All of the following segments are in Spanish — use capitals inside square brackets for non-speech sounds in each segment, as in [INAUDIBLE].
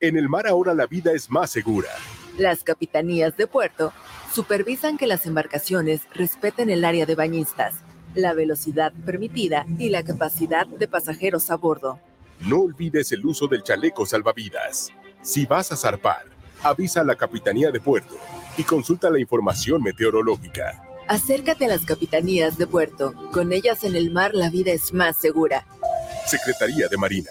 en el mar ahora la vida es más segura. Las capitanías de puerto supervisan que las embarcaciones respeten el área de bañistas, la velocidad permitida y la capacidad de pasajeros a bordo. No olvides el uso del chaleco salvavidas. Si vas a zarpar, avisa a la Capitanía de Puerto y consulta la información meteorológica. Acércate a las capitanías de puerto. Con ellas en el mar la vida es más segura. Secretaría de Marina.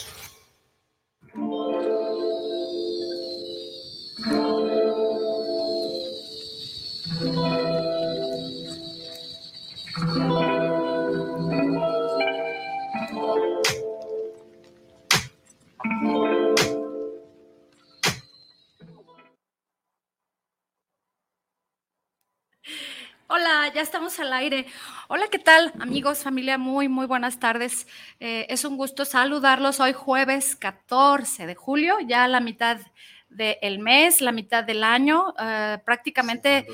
estamos al aire. Hola, ¿qué tal, amigos, familia? Muy, muy buenas tardes. Eh, es un gusto saludarlos hoy jueves 14 de julio, ya la mitad del mes, la mitad del año. Eh, prácticamente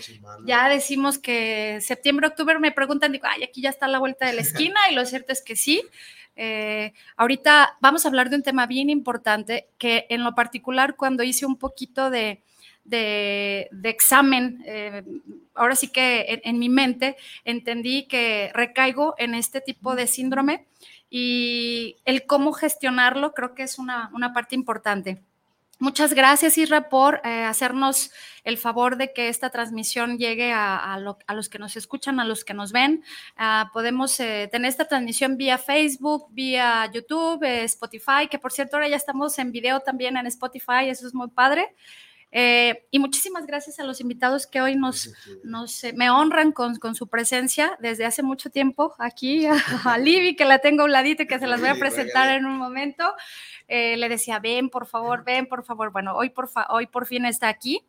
ya decimos que septiembre, octubre me preguntan, digo, ay, aquí ya está la vuelta de la esquina y lo cierto es que sí. Eh, ahorita vamos a hablar de un tema bien importante que en lo particular cuando hice un poquito de de, examen, eh, ahora sí que en, mi mente entendí que recaigo en este tipo de síndrome y el cómo gestionarlo creo que es una, parte importante. Muchas gracias, Isra, por eh, hacernos el favor de que esta transmisión llegue a, los que nos escuchan, a los que nos ven. Ah, podemos eh, tener esta transmisión vía Facebook, vía YouTube, Spotify, que por cierto ahora ya estamos en video también en Spotify, eso es muy padre. Eh, y muchísimas gracias a los invitados que hoy nos, nos eh, me honran con, con, su presencia desde hace mucho tiempo aquí, a, a Libby, que la tengo a un ladito y que se las voy a presentar en un momento. Eh, le decía, ven, por favor, ven, por favor. Bueno, hoy por, hoy por fin está aquí.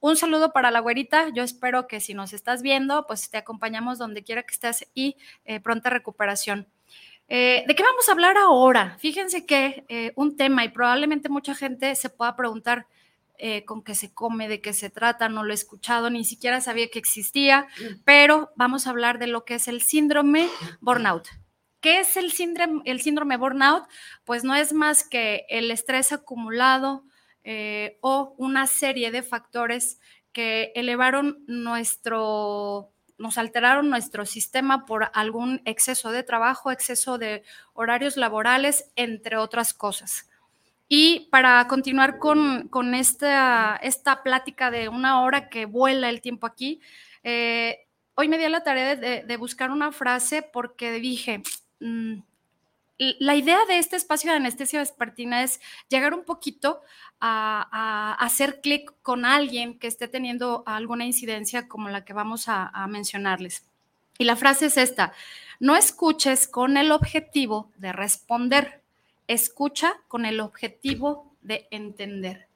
un saludo para la güerita. Yo espero que si nos estás viendo, pues te acompañamos donde quiera que estés y pronta recuperación. ¿De qué vamos a hablar ahora? Fíjense que un tema y probablemente mucha gente se pueda preguntar, eh, con qué se come, de qué se trata, no lo he escuchado, ni siquiera sabía que existía, pero vamos a hablar de lo que es el síndrome burnout. ¿Qué es el síndrome, el síndrome burnout? Pues no es más que el estrés acumulado eh, o una serie de factores que elevaron nuestro, nos alteraron nuestro sistema por algún exceso de trabajo, exceso de horarios laborales, entre otras cosas. Y para continuar con, esta, esta, plática de una hora que vuela el tiempo aquí, eh, hoy me di la tarea de, buscar una frase porque dije, mm, la idea de este espacio de anestesia vespertina es llegar un poquito a, hacer clic con alguien que esté teniendo alguna incidencia como la que vamos a mencionarles. Y la frase es esta, no escuches con el objetivo de responder escucha con el objetivo de entender.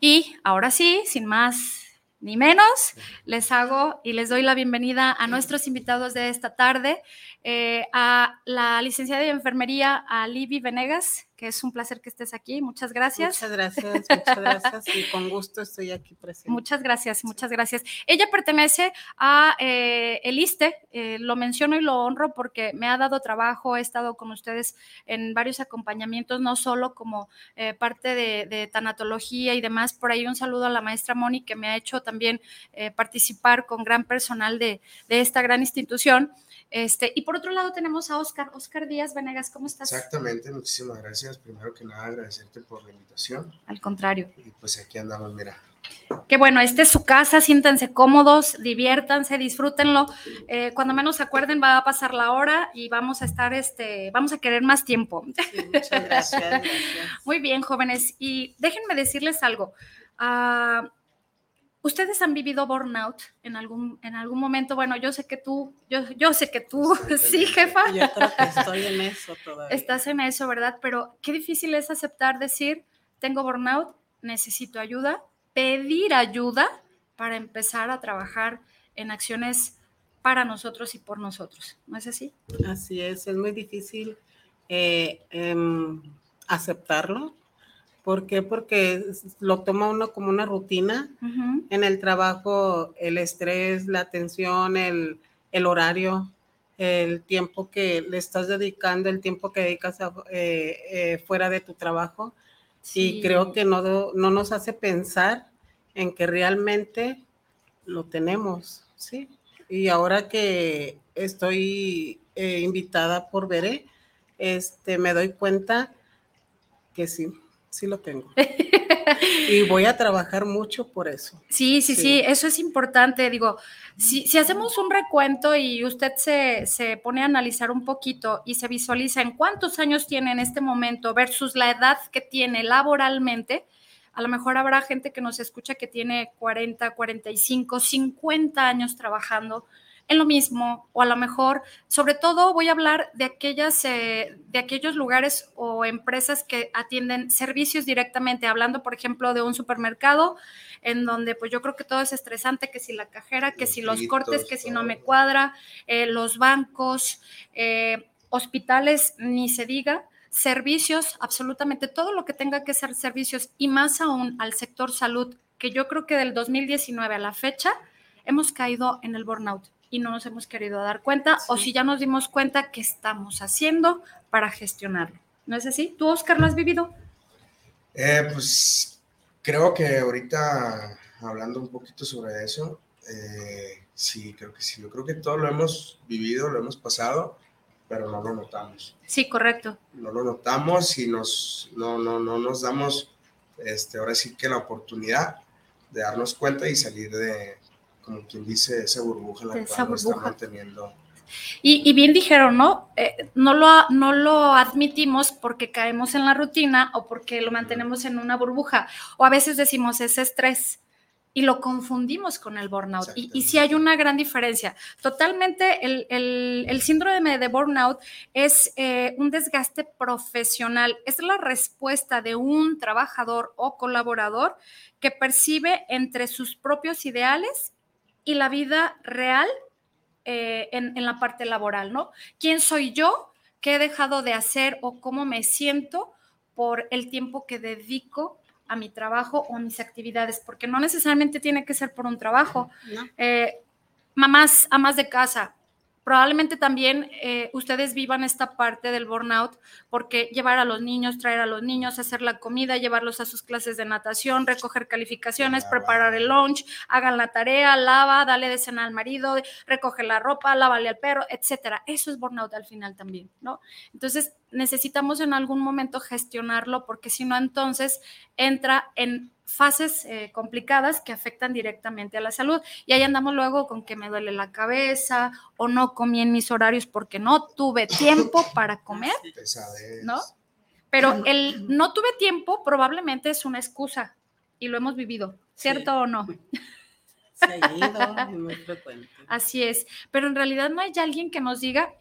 Y ahora sí, sin más ni menos. Les hago y les doy la bienvenida a nuestros invitados de esta tarde, eh, a la licenciada de enfermería, a Libby Venegas, que es un placer que estés aquí. Muchas gracias. Muchas gracias, muchas gracias y con gusto estoy aquí presente. Muchas gracias, muchas gracias. Ella pertenece a eh, el ISTE, eh, lo menciono y lo honro porque me ha dado trabajo, he estado con ustedes en varios acompañamientos, no solo como eh, parte de, de, tanatología y demás. Por ahí un saludo a la maestra Moni que me ha hecho también participar con gran personal de, de esta gran institución. Este, y por otro lado tenemos a Oscar, Oscar Díaz Venegas, ¿cómo estás? Exactamente, muchísimas gracias. Primero que nada, agradecerte por la invitación. Al contrario. Y pues aquí andamos, mira. Qué bueno, esta es su casa, siéntanse cómodos, diviértanse, disfrútenlo. Eh, cuando menos se acuerden, va a pasar la hora y vamos a estar, este, vamos a querer más tiempo. Sí, muchas gracias, [LAUGHS] Muy bien, jóvenes. Y déjenme decirles algo. Uh, ¿Ustedes han vivido burnout en algún, en algún momento? Bueno, yo sé que tú, yo, yo sé que tú, sí, jefa. Yo creo que estoy en eso todavía. Estás en eso, ¿verdad? Pero qué difícil es aceptar decir, tengo burnout, necesito ayuda, pedir ayuda para empezar a trabajar en acciones para nosotros y por nosotros. ¿No es así? Así es, es muy difícil eh, eh, aceptarlo ¿Por qué? Porque lo toma uno como una rutina. Uh -huh. En el trabajo, el estrés, la tensión, el, el, horario, el tiempo que le estás dedicando, el tiempo que dedicas a, eh, eh, fuera de tu trabajo. Sí. Y creo que no, no nos hace pensar en que realmente lo tenemos, ¿sí? Y ahora que estoy eh, invitada por Veré, este, me doy cuenta que sí, sí lo tengo. [LAUGHS] y voy a trabajar mucho por eso. Sí, sí, sí, sí eso es importante. Digo, si, si hacemos un recuento y usted se, se, pone a analizar un poquito y se visualiza en cuántos años tiene en este momento versus la edad que tiene laboralmente, a lo mejor habrá gente que nos escucha que tiene 40, 45, 50 años trabajando en lo mismo, o a lo mejor, sobre todo voy a hablar de aquellas, eh, de aquellos lugares o empresas que atienden servicios directamente, hablando, por ejemplo, de un supermercado, en donde pues yo creo que todo es estresante, que si la cajera, que si los cortes, que si no me cuadra, eh, los bancos, eh, hospitales, ni se diga, servicios, absolutamente todo lo que tenga que ser servicios y más aún al sector salud, que yo creo que del 2019 a la fecha hemos caído en el burnout y no nos hemos querido dar cuenta, sí. o si ya nos dimos cuenta, ¿qué estamos haciendo para gestionarlo? ¿No es así? ¿Tú, Oscar, lo has vivido? Eh, pues creo que ahorita, hablando un poquito sobre eso, eh, sí, creo que sí. Yo creo que todo lo hemos vivido, lo hemos pasado, pero no lo notamos. Sí, correcto. No lo notamos y nos, no, no, no nos damos, este, ahora sí que la oportunidad de darnos cuenta y salir de, como quien dice, esa burbuja la esa cual burbuja. está manteniendo. Y, y, bien dijeron, ¿no? Eh, no, lo, no lo admitimos porque caemos en la rutina o porque lo mantenemos en una burbuja. O a veces decimos ese estrés y lo confundimos con el burnout. Y, y sí hay una gran diferencia. Totalmente el, el, el síndrome de burnout es eh, un desgaste profesional. Es la respuesta de un trabajador o colaborador que percibe entre sus propios ideales y la vida real eh, en, en, la parte laboral, ¿no? ¿Quién soy yo? ¿Qué he dejado de hacer o cómo me siento por el tiempo que dedico a mi trabajo o a mis actividades? Porque no necesariamente tiene que ser por un trabajo. No. Eh, mamás, amas de casa, probablemente también eh, ustedes vivan esta parte del burnout porque llevar a los niños, traer a los niños, hacer la comida, llevarlos a sus clases de natación, recoger calificaciones, preparar el lunch, hagan la tarea, lava, dale de cena al marido, recoge la ropa, lávale al perro, etcétera. Eso es burnout al final también, ¿no? Entonces necesitamos en algún momento gestionarlo porque si no entonces entra en fases eh, complicadas que afectan directamente a la salud. Y ahí andamos luego con que me duele la cabeza o no comí en mis horarios porque no tuve tiempo [LAUGHS] para comer, ¿no? Pero el no tuve tiempo probablemente es una excusa y lo hemos vivido, ¿cierto sí. o no? Seguido, muy frecuente. [LAUGHS] Así es, pero en realidad no hay alguien que nos diga,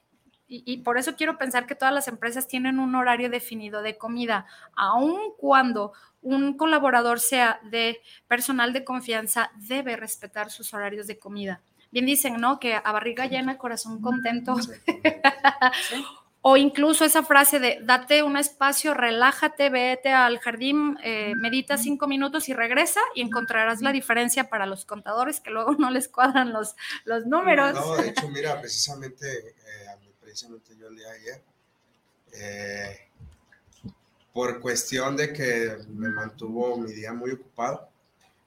y, por eso quiero pensar que todas las empresas tienen un horario definido de comida, aun cuando un colaborador sea de personal de confianza, debe respetar sus horarios de comida. Bien dicen, ¿no? Que a barriga llena, corazón contento. [LAUGHS] O incluso esa frase de date un espacio, relájate, vete al jardín, eh, medita cinco minutos y regresa y encontrarás la diferencia para los contadores que luego [LAUGHS] no les cuadran los, los números. No, de hecho, mira, precisamente, eh, precisamente yo el día de ayer, eh, por cuestión de que me mantuvo mi día muy ocupado,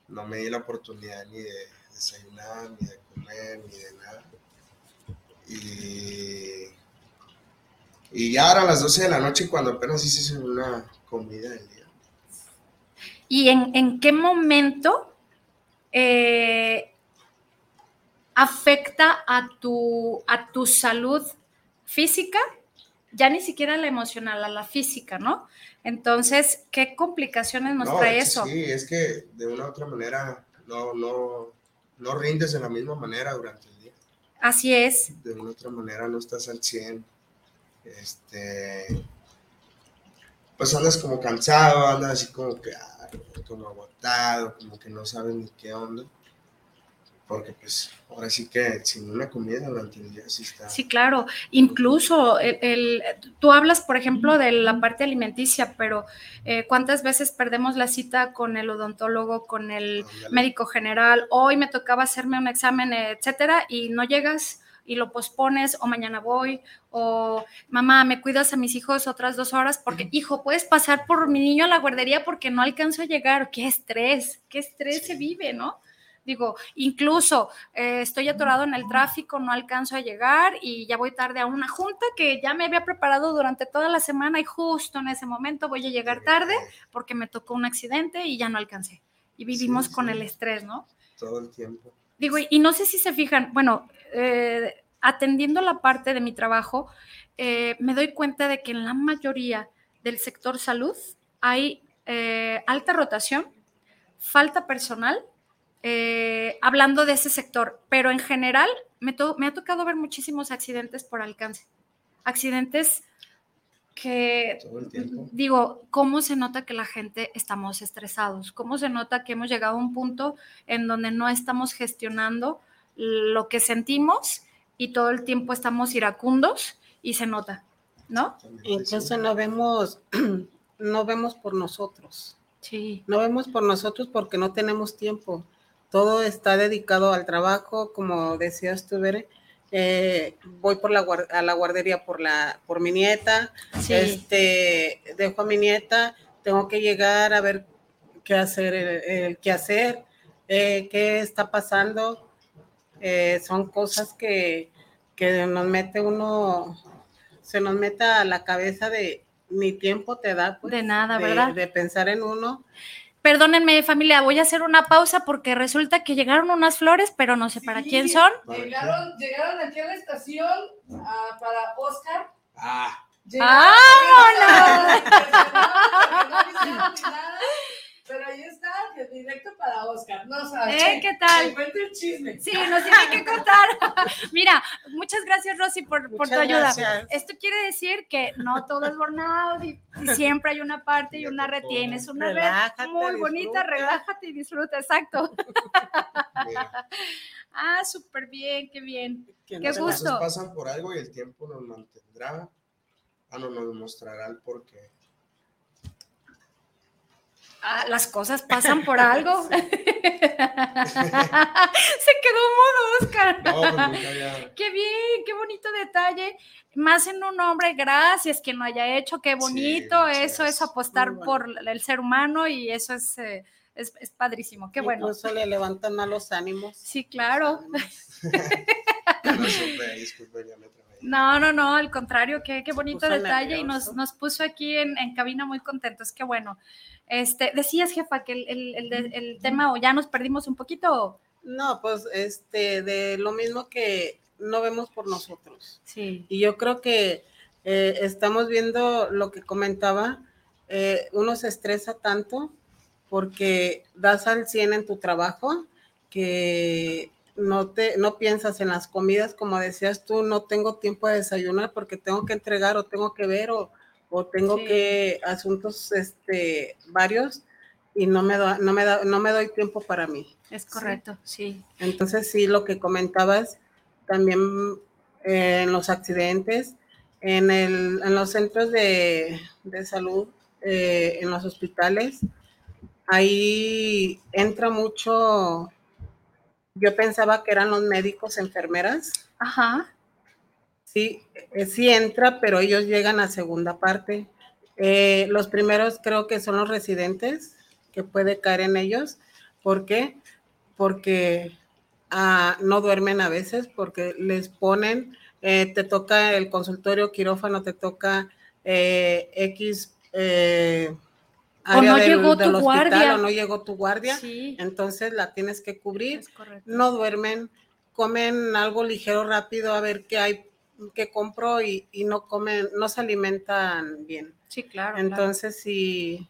no me di la oportunidad ni de desayunar, ni de comer, ni de nada. Y y ya eran las 12 de la noche cuando apenas hice una comida del día. ¿Y en, qué momento eh, afecta a tu, a tu salud física? Ya ni siquiera la emocional, a la física, ¿no? Entonces, ¿qué complicaciones nos trae eso? Sí, es que de una u otra manera no, no, no rindes de la misma manera durante el día. Así es. De una u otra manera no estás al 100 este, pues andas como cansado, andas así como que, como agotado, como que no sabes ni qué onda. Porque pues ahora sí que sin una comida el día sí está. Sí, claro. Incluso el, tú hablas, por ejemplo, de la parte alimenticia, pero eh, ¿cuántas veces perdemos la cita con el odontólogo, con el médico general? Hoy me tocaba hacerme un examen, etcétera, y no llegas y lo pospones o mañana voy o mamá, me cuidas a mis hijos otras dos horas porque, hijo, puedes pasar por mi niño a la guardería porque no alcanzo a llegar. Qué estrés, qué estrés se vive, ¿no? Digo, incluso eh, estoy atorado en el tráfico, no alcanzo a llegar y ya voy tarde a una junta que ya me había preparado durante toda la semana y justo en ese momento voy a llegar tarde porque me tocó un accidente y ya no alcancé. Y vivimos con el estrés, ¿no? Todo el tiempo. Digo, y no sé si se fijan, bueno, eh, atendiendo la parte de mi trabajo, eh, me doy cuenta de que en la mayoría del sector salud hay eh, alta rotación, falta personal, hablando de ese sector, pero en general me, me, ha tocado ver muchísimos accidentes por alcance. Accidentes que digo, ¿cómo se nota que la gente estamos estresados? ¿Cómo se nota que hemos llegado a un punto en donde no estamos gestionando lo que sentimos y todo el tiempo estamos iracundos y se nota, ¿no? Incluso no vemos, [CLEARS THROAT] no vemos por nosotros. Sí. No vemos por nosotros porque no tenemos tiempo. Todo está dedicado al trabajo, como decías tú, Bere. Eh, voy por la, a la guardería por, la, por mi nieta, este, dejo a mi nieta, tengo que llegar a ver qué hacer, qué hacer, eh, qué está pasando, eh, son cosas que, nos mete uno, se nos mete a la cabeza de ni tiempo te da. Pues, de nada, ¿verdad? De pensar en uno. Perdónenme, familia, voy a hacer una pausa porque resulta que llegaron unas flores, pero no sé para quién son. Llegaron, llegaron aquí a la estación ah, para Oscar. Ah. ¡Vámonos! Pero ahí está, que directo para Oscar. No sabes. ¿Eh? ¿Qué tal? el chisme. Sí, nos tiene que contar. [LAUGHS] Mira, muchas gracias, Rosy, por, por tu ayuda. Esto quiere decir que no todo es burnout y, siempre hay una parte y una red. Tienes una red muy bonita, relájate y disfruta, exacto. [LAUGHS] ah, súper bien, qué bien. Qué gusto. pasan por algo y el tiempo nos mantendrá. Ah, no, nos mostrará el porqué. Ah, las cosas pasan por algo. [LAUGHS] [LAUGHS] Se quedó mudo, Oscar. Pues [LAUGHS] qué bien, qué bonito detalle. Más en un hombre, gracias que no haya hecho, qué bonito. eso es apostar por el ser humano y eso es, eh, es, padrísimo. Qué bueno. Incluso le levantan a los ánimos. Sí, claro. No, no, no, al contrario, qué, qué bonito detalle y nos, nos, puso aquí en, en cabina muy contentos, qué bueno. Este, decías, jefa, que el, tema o ya nos perdimos un poquito. No, pues este, de lo mismo que no vemos por nosotros. Sí. Y yo creo que eh, estamos viendo lo que comentaba, eh, uno se estresa tanto porque das al 100 en tu trabajo que no te, no piensas en las comidas, como decías tú, no tengo tiempo de desayunar porque tengo que entregar o tengo que ver o, o tengo que asuntos este varios y no me no me da, no me doy tiempo para mí. Es correcto, sí. Entonces sí, lo que comentabas también eh, en los accidentes, en, el, en los centros de, de salud, eh, en los hospitales, ahí entra mucho yo pensaba que eran los médicos, enfermeras. Ajá. Sí, eh, sí entra, pero ellos llegan a segunda parte. Eh, los primeros creo que son los residentes, que puede caer en ellos. ¿Por qué? Porque ah, no duermen a veces, porque les ponen, eh, te toca el consultorio quirófano, te toca X o no llegó tu guardia. O no llegó tu guardia, entonces la tienes que cubrir. No duermen, comen algo ligero, rápido, a ver qué hay, qué compro y, no comen, no se alimentan bien. Sí, claro. Entonces sí,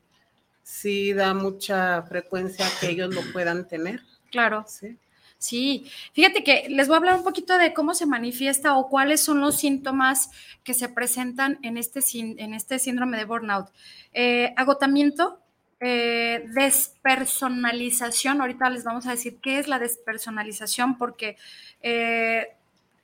sí da mucha frecuencia que ellos lo puedan tener. Claro. Sí. Sí, fíjate que les voy a hablar un poquito de cómo se manifiesta o cuáles son los síntomas que se presentan en este, en este síndrome de burnout. Eh, agotamiento, eh, despersonalización, ahorita les vamos a decir qué es la despersonalización porque eh,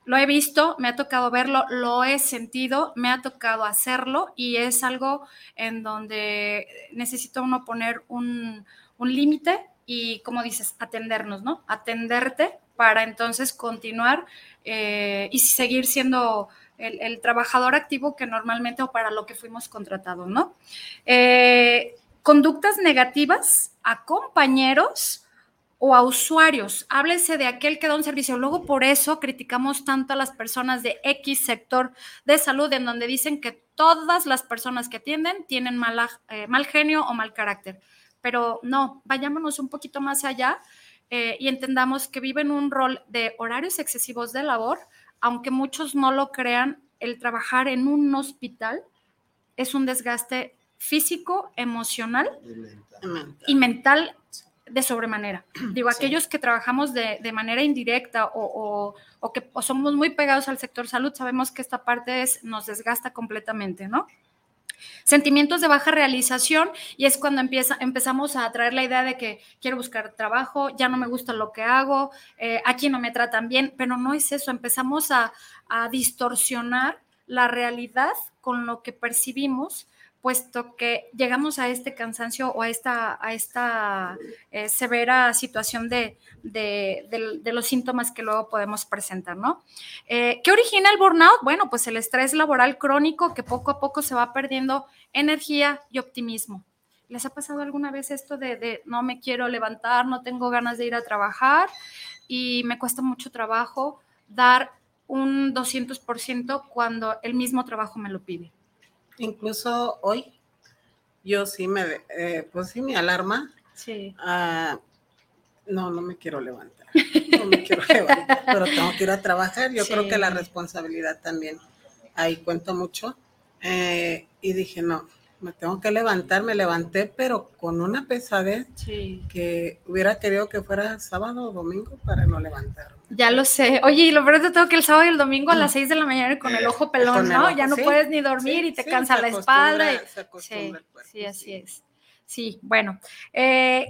lo he visto, me ha tocado verlo, lo he sentido, me ha tocado hacerlo y es algo en donde necesita uno poner un, un límite y, como dices, atendernos, ¿no? Atenderte para entonces continuar eh, y seguir siendo el, trabajador activo que normalmente o para lo que fuimos contratados, ¿no? Eh, conductas negativas a compañeros o a usuarios. Háblese de aquel que da un servicio. Luego por eso criticamos tanto a las personas de X sector de salud, en donde dicen que todas las personas que atienden tienen mala, eh, mal genio o mal carácter pero no, vayámonos un poquito más allá eh, y entendamos que viven un rol de horarios excesivos de labor, aunque muchos no lo crean, el trabajar en un hospital es un desgaste físico, emocional y mental, de sobremanera. [CLEARS THROAT] Digo, aquellos que trabajamos de, manera indirecta o, que somos muy pegados al sector salud, sabemos que esta parte nos desgasta completamente, ¿no? Sentimientos de baja realización y es cuando empieza, empezamos a traer la idea de que quiero buscar trabajo, ya no me gusta lo que hago, eh, aquí no me tratan bien, pero no es eso, empezamos a distorsionar la realidad con lo que percibimos puesto que llegamos a este cansancio o a esta, a esta eh, severa situación de, los síntomas que luego podemos presentar, ¿no? Eh, ¿Qué origina el burnout? Bueno, pues el estrés laboral crónico que poco a poco se va perdiendo energía y optimismo. ¿Les ha pasado alguna vez esto de, de no me quiero levantar, no tengo ganas de ir a trabajar y me cuesta mucho trabajo dar un 200% cuando el mismo trabajo me lo pide? Incluso hoy, yo sí me, eh, pues sí, mi alarma. Sí. Ah, no, no me quiero levantar. No me quiero [LAUGHS] levantar, pero tengo que ir a trabajar. Yo creo que la responsabilidad también ahí cuento mucho. Eh, y dije, no, me tengo que levantar. Me levanté, pero con una pesadez que hubiera querido que fuera sábado o domingo para no levantarme. Ya lo sé. Oye, y lo peor de todo que el sábado y el domingo a las 6 de la mañana con el ojo pelón, ¿no? ya no puedes ni dormir y te cansa la espalda. sí, sí, así es. Sí, bueno. Eh,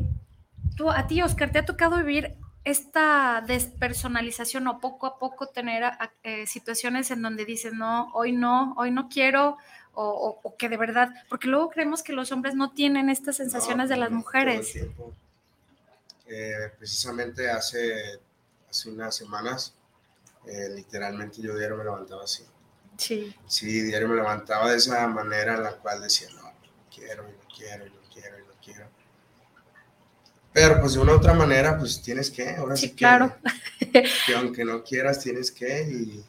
tú, a ti, Oscar, ¿te ha tocado vivir esta despersonalización o poco a poco tener eh, situaciones en donde dices, no, hoy no, hoy no quiero, o, que de verdad, porque luego creemos que los hombres no tienen estas sensaciones de las mujeres. Eh, precisamente hace hace unas semanas, eh, literalmente yo diario me levantaba así. Sí. Sí, diario me levantaba de esa manera en la cual decía, no, no quiero, y no quiero, y no quiero, y no quiero. Pero pues de una u otra manera, pues tienes que, ahora sí, claro. que, aunque no quieras, tienes que. Y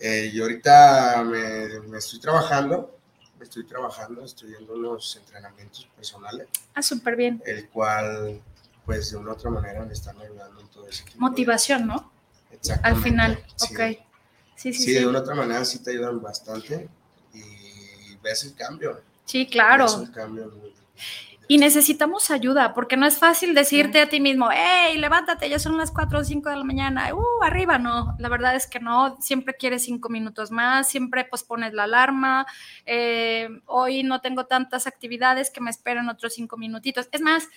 eh, yo ahorita me, me estoy trabajando, me estoy trabajando, estoy yendo unos entrenamientos personales. Ah, súper bien. El cual pues de una u otra manera me están ayudando en todo eso. Motivación, ¿no? Exactamente. Al final, ok. Sí, sí, sí, de una u otra manera sí te ayudan bastante y ves el cambio. Sí, claro. Ves un cambio muy, Y necesitamos ayuda, porque no es fácil decirte a ti mismo, hey, levántate, ya son las 4 o 5 de la mañana, uh, arriba, no, la verdad es que no, siempre quieres 5 minutos más, siempre pospones la alarma, eh, hoy no tengo tantas actividades que me esperen otros 5 minutitos. Es más,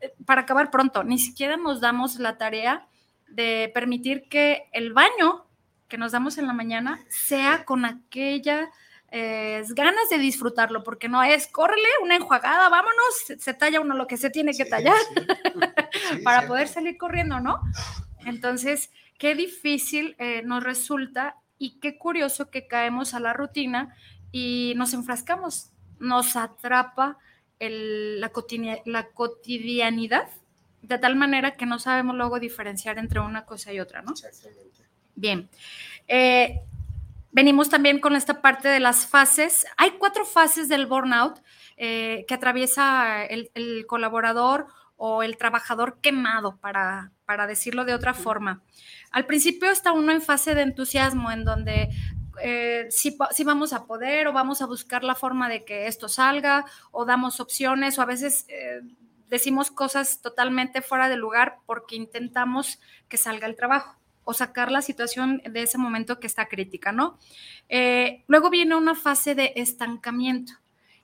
eh, para acabar pronto, ni siquiera nos damos la tarea de permitir que el baño que nos damos en la mañana sea con aquella eh, ganas de disfrutarlo, porque no es, córrele, una enjuagada, vámonos, se, talla uno lo que se tiene que tallar [LAUGHS] para poder salir corriendo, ¿no? Entonces, qué difícil eh, nos resulta y qué curioso que caemos a la rutina y nos enfrascamos, nos atrapa la, la cotidianidad de tal manera que no sabemos luego diferenciar entre una cosa y otra, ¿no? Exactamente. Bien. Eh, venimos también con esta parte de las fases. Hay cuatro fases del burnout eh, que atraviesa el, colaborador o el trabajador quemado, para, para decirlo de otra forma. Al principio está uno en fase de entusiasmo, en donde eh, si, vamos a poder o vamos a buscar la forma de que esto salga o damos opciones o a veces decimos cosas totalmente fuera de lugar porque intentamos que salga el trabajo o sacar la situación de ese momento que está crítica, ¿no? Eh, luego viene una fase de estancamiento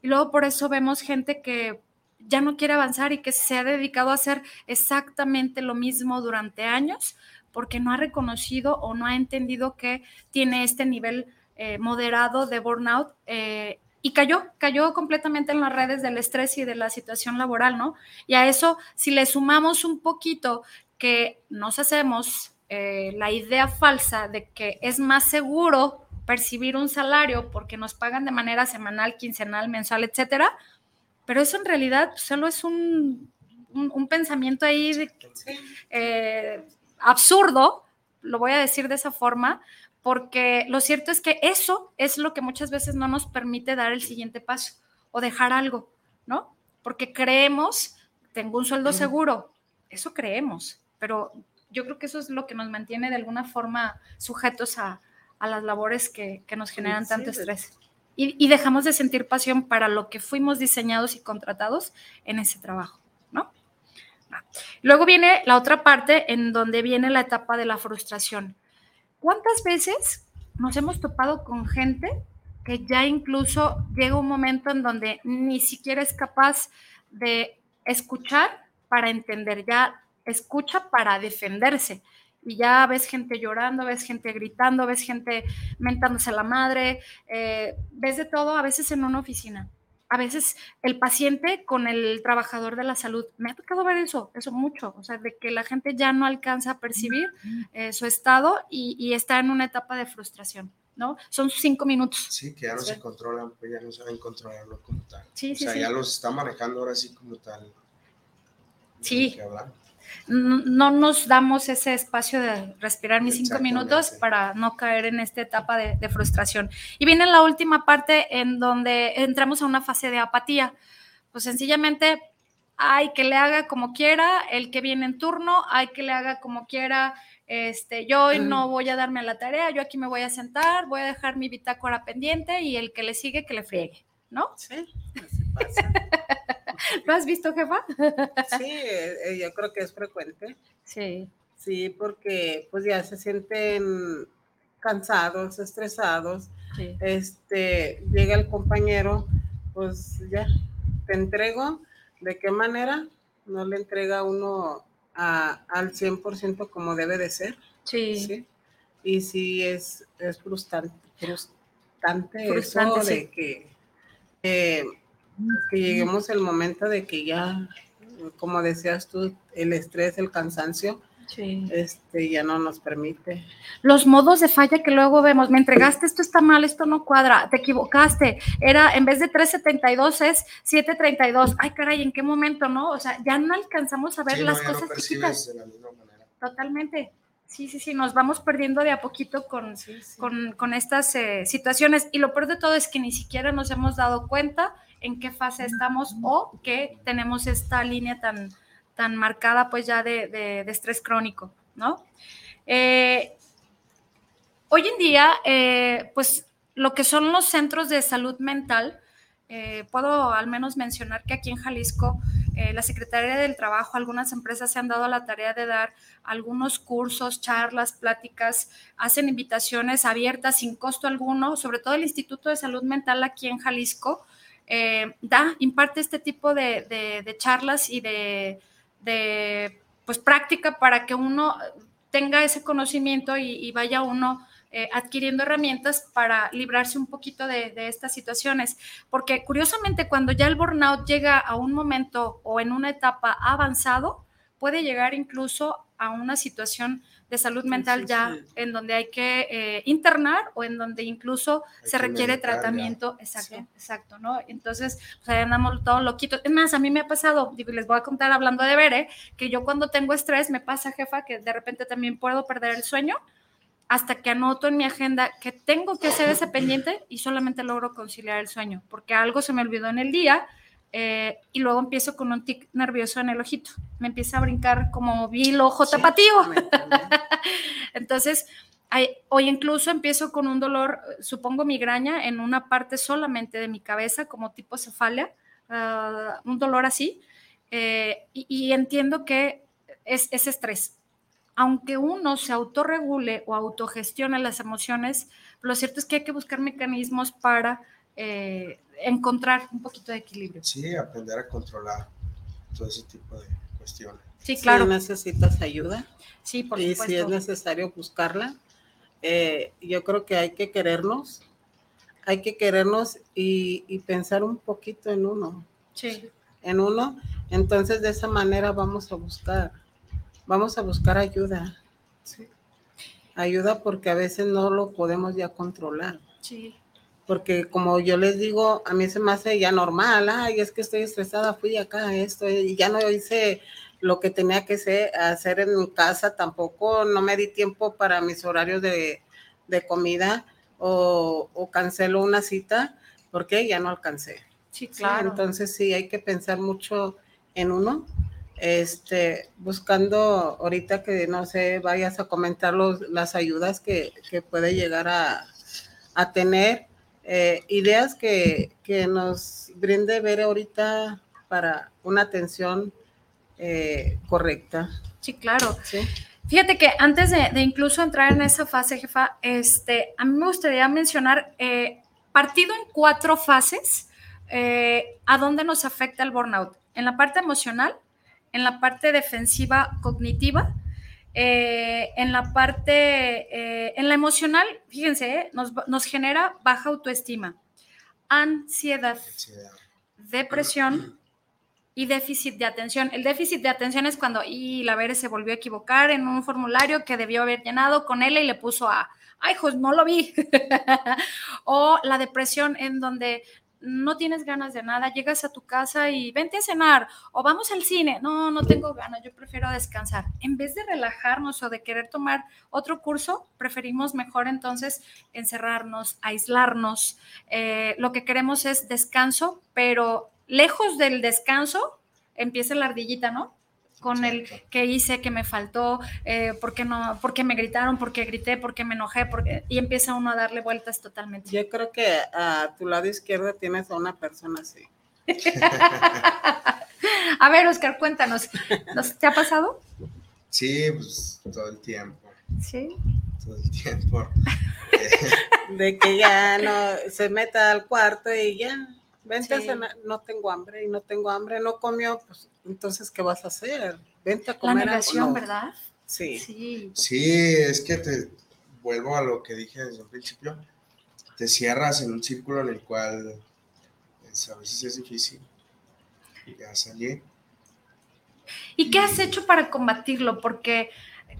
y luego por eso vemos gente que ya no quiere avanzar y que se ha dedicado a hacer exactamente lo mismo durante años porque no ha reconocido o no ha entendido que tiene este nivel eh, moderado de burnout eh, y cayó, cayó completamente en las redes del estrés y de la situación laboral, ¿no? Y a eso, si le sumamos un poquito que nos hacemos eh, la idea falsa de que es más seguro percibir un salario porque nos pagan de manera semanal, quincenal, mensual, etcétera, pero eso en realidad solo es un, pensamiento ahí eh, absurdo, lo voy a decir de esa forma, porque lo cierto es que eso es lo que muchas veces no nos permite dar el siguiente paso o dejar algo, ¿no? Porque creemos, tengo un sueldo seguro, eso creemos, pero yo creo que eso es lo que nos mantiene de alguna forma sujetos a, las labores que, nos generan tanto estrés. Y, dejamos de sentir pasión para lo que fuimos diseñados y contratados en ese trabajo, ¿no? Luego viene la otra parte en donde viene la etapa de la frustración. ¿Cuántas veces nos hemos topado con gente que ya incluso llega un momento en donde ni siquiera es capaz de escuchar para entender, ya escucha para defenderse? Y ya ves gente llorando, ves gente gritando, ves gente mentándose la madre, eh, ves de todo a veces en una oficina a veces el paciente con el trabajador de la salud. Me ha tocado ver eso, eso mucho, o sea, de que la gente ya no alcanza a percibir eh, su estado y, está en una etapa de frustración, ¿no? Son cinco minutos. Sí, que ya no se controlan, pues ya no saben controlarlo como tal. Sí, o sea, ya los está manejando ahora sí como tal. Sí no nos damos ese espacio de respirar mis cinco minutos para no caer en esta etapa de, frustración. Y viene la última parte en donde entramos a una fase de apatía. Pues sencillamente hay que le haga como quiera el que viene en turno, hay que le haga como quiera. Este, yo hoy no voy a darme la tarea, yo aquí me voy a sentar, voy a dejar mi bitácora pendiente y el que le sigue que le friegue, ¿no? Sí, así pasa. [LAUGHS] ¿Lo has visto, jefa? Sí, eh, yo creo que es frecuente. Sí. Sí, porque pues ya se sienten cansados, estresados. Este, llega el compañero, pues ya, te entrego. ¿De qué manera? No le entrega uno a, al 100% como debe de ser. Sí. Y sí es, es frustrante, frustrante, eso de que eh, que lleguemos el momento de que ya, como decías tú, el estrés, el cansancio, este, ya no nos permite. Los modos de falla que luego vemos, me entregaste, esto está mal, esto no cuadra, te equivocaste, era en vez de 372 es 732. Ay, caray, ¿en qué momento, no? O sea, ya no alcanzamos a ver las cosas chiquitas. Totalmente. Sí, sí, sí, nos vamos perdiendo de a poquito con, con, estas eh, situaciones. Y lo peor de todo es que ni siquiera nos hemos dado cuenta en qué fase estamos o que tenemos esta línea tan, tan marcada pues ya de, estrés crónico, ¿no? Eh, hoy en día, eh, pues lo que son los centros de salud mental eh, puedo al menos mencionar que aquí en Jalisco la Secretaría del Trabajo, algunas empresas se han dado la tarea de dar algunos cursos, charlas, pláticas, hacen invitaciones abiertas sin costo alguno, sobre todo el Instituto de Salud Mental aquí en Jalisco, eh, da, imparte este tipo de, charlas y de, pues, práctica para que uno tenga ese conocimiento y vaya uno eh, adquiriendo herramientas para librarse un poquito de, estas situaciones. Porque curiosamente, cuando ya el burnout llega a un momento o en una etapa avanzado, puede llegar incluso a una situación de salud mental ya en donde hay que eh, internar o en donde incluso se requiere tratamiento. Exacto, exacto, ¿no? Entonces, pues ahí andamos todos loquitos. Es más, a mí me ha pasado, digo, les voy a contar hablando de Bere, que yo cuando tengo estrés me pasa, jefa, que de repente también puedo perder el sueño hasta que anoto en mi agenda que tengo que hacer ese pendiente y solamente logro conciliar el sueño, porque algo se me olvidó en el día eh, y luego empiezo con un tic nervioso en el ojito. Me empieza a brincar como vi el ojo tapatío. [LAUGHS] Entonces, hoy incluso empiezo con un dolor, supongo migraña, en una parte solamente de mi cabeza, como tipo cefalia, ah, un dolor así. Eh, y, entiendo que es, es estrés aunque uno se autorregule o autogestione las emociones, lo cierto es que hay que buscar mecanismos para eh, encontrar un poquito de equilibrio. Sí, aprender a controlar todo ese tipo de cuestiones. Sí, claro. Si necesitas ayuda. Sí, por y si es necesario buscarla, eh, yo creo que hay que querernos, hay que querernos y, y pensar un poquito en uno. Sí. En uno, entonces de esa manera vamos a buscar vamos a buscar ayuda. Ayuda porque a veces no lo podemos ya controlar. Sí. Porque como yo les digo, a mí se me hace ya normal, ay, es que estoy estresada, fui acá, esto, y ya no hice lo que tenía que hacer en mi casa, tampoco no me di tiempo para mis horarios de, comida o, o, cancelo una cita porque ya no alcancé. Sí, claro. entonces sí, hay que pensar mucho en uno este, buscando ahorita que no sé, vayas a comentar los, las ayudas que, puede llegar a, tener, eh, ideas que, nos brinde ver ahorita para una atención eh, correcta. Sí, claro. Fíjate que antes de, incluso entrar en esa fase, jefa, este, a mí me gustaría mencionar, eh, partido en cuatro fases, a dónde nos afecta el burnout. En la parte emocional, en la parte defensiva cognitiva, eh, en la parte, eh, en la emocional, fíjense, eh, nos, genera baja autoestima, ansiedad, depresión y déficit de atención. El déficit de atención es cuando, y la Vere se volvió a equivocar en un formulario que debió haber llenado con él y le puso a, ay, pues no lo vi. [LAUGHS] o la depresión en donde no tienes ganas de nada, llegas a tu casa y vente a cenar o vamos al cine. No, no tengo ganas, yo prefiero descansar. En vez de relajarnos o de querer tomar otro curso, preferimos mejor entonces encerrarnos, aislarnos. Eh, lo que queremos es descanso, pero lejos del descanso empieza la ardillita, ¿no? Con el que hice, que me faltó, eh, por qué no, por qué me gritaron, por qué grité, por qué me enojé, porque, y empieza uno a darle vueltas totalmente. Yo creo que a tu lado izquierdo tienes a una persona así. [LAUGHS] a ver, Oscar, cuéntanos, ¿te ha pasado? Sí, pues todo el tiempo. Sí. Todo el tiempo. [LAUGHS] De que ya no se meta al cuarto y ya, vente a cenar, no tengo hambre y no tengo hambre, no comió, pues entonces, ¿qué vas a hacer? Vente a comer. La negación, ¿verdad? Sí. sí. Sí, es que te vuelvo a lo que dije desde el principio. Te cierras en un círculo en el cual pues, a veces es difícil. Ya salí. ¿Y qué has hecho para combatirlo? Porque,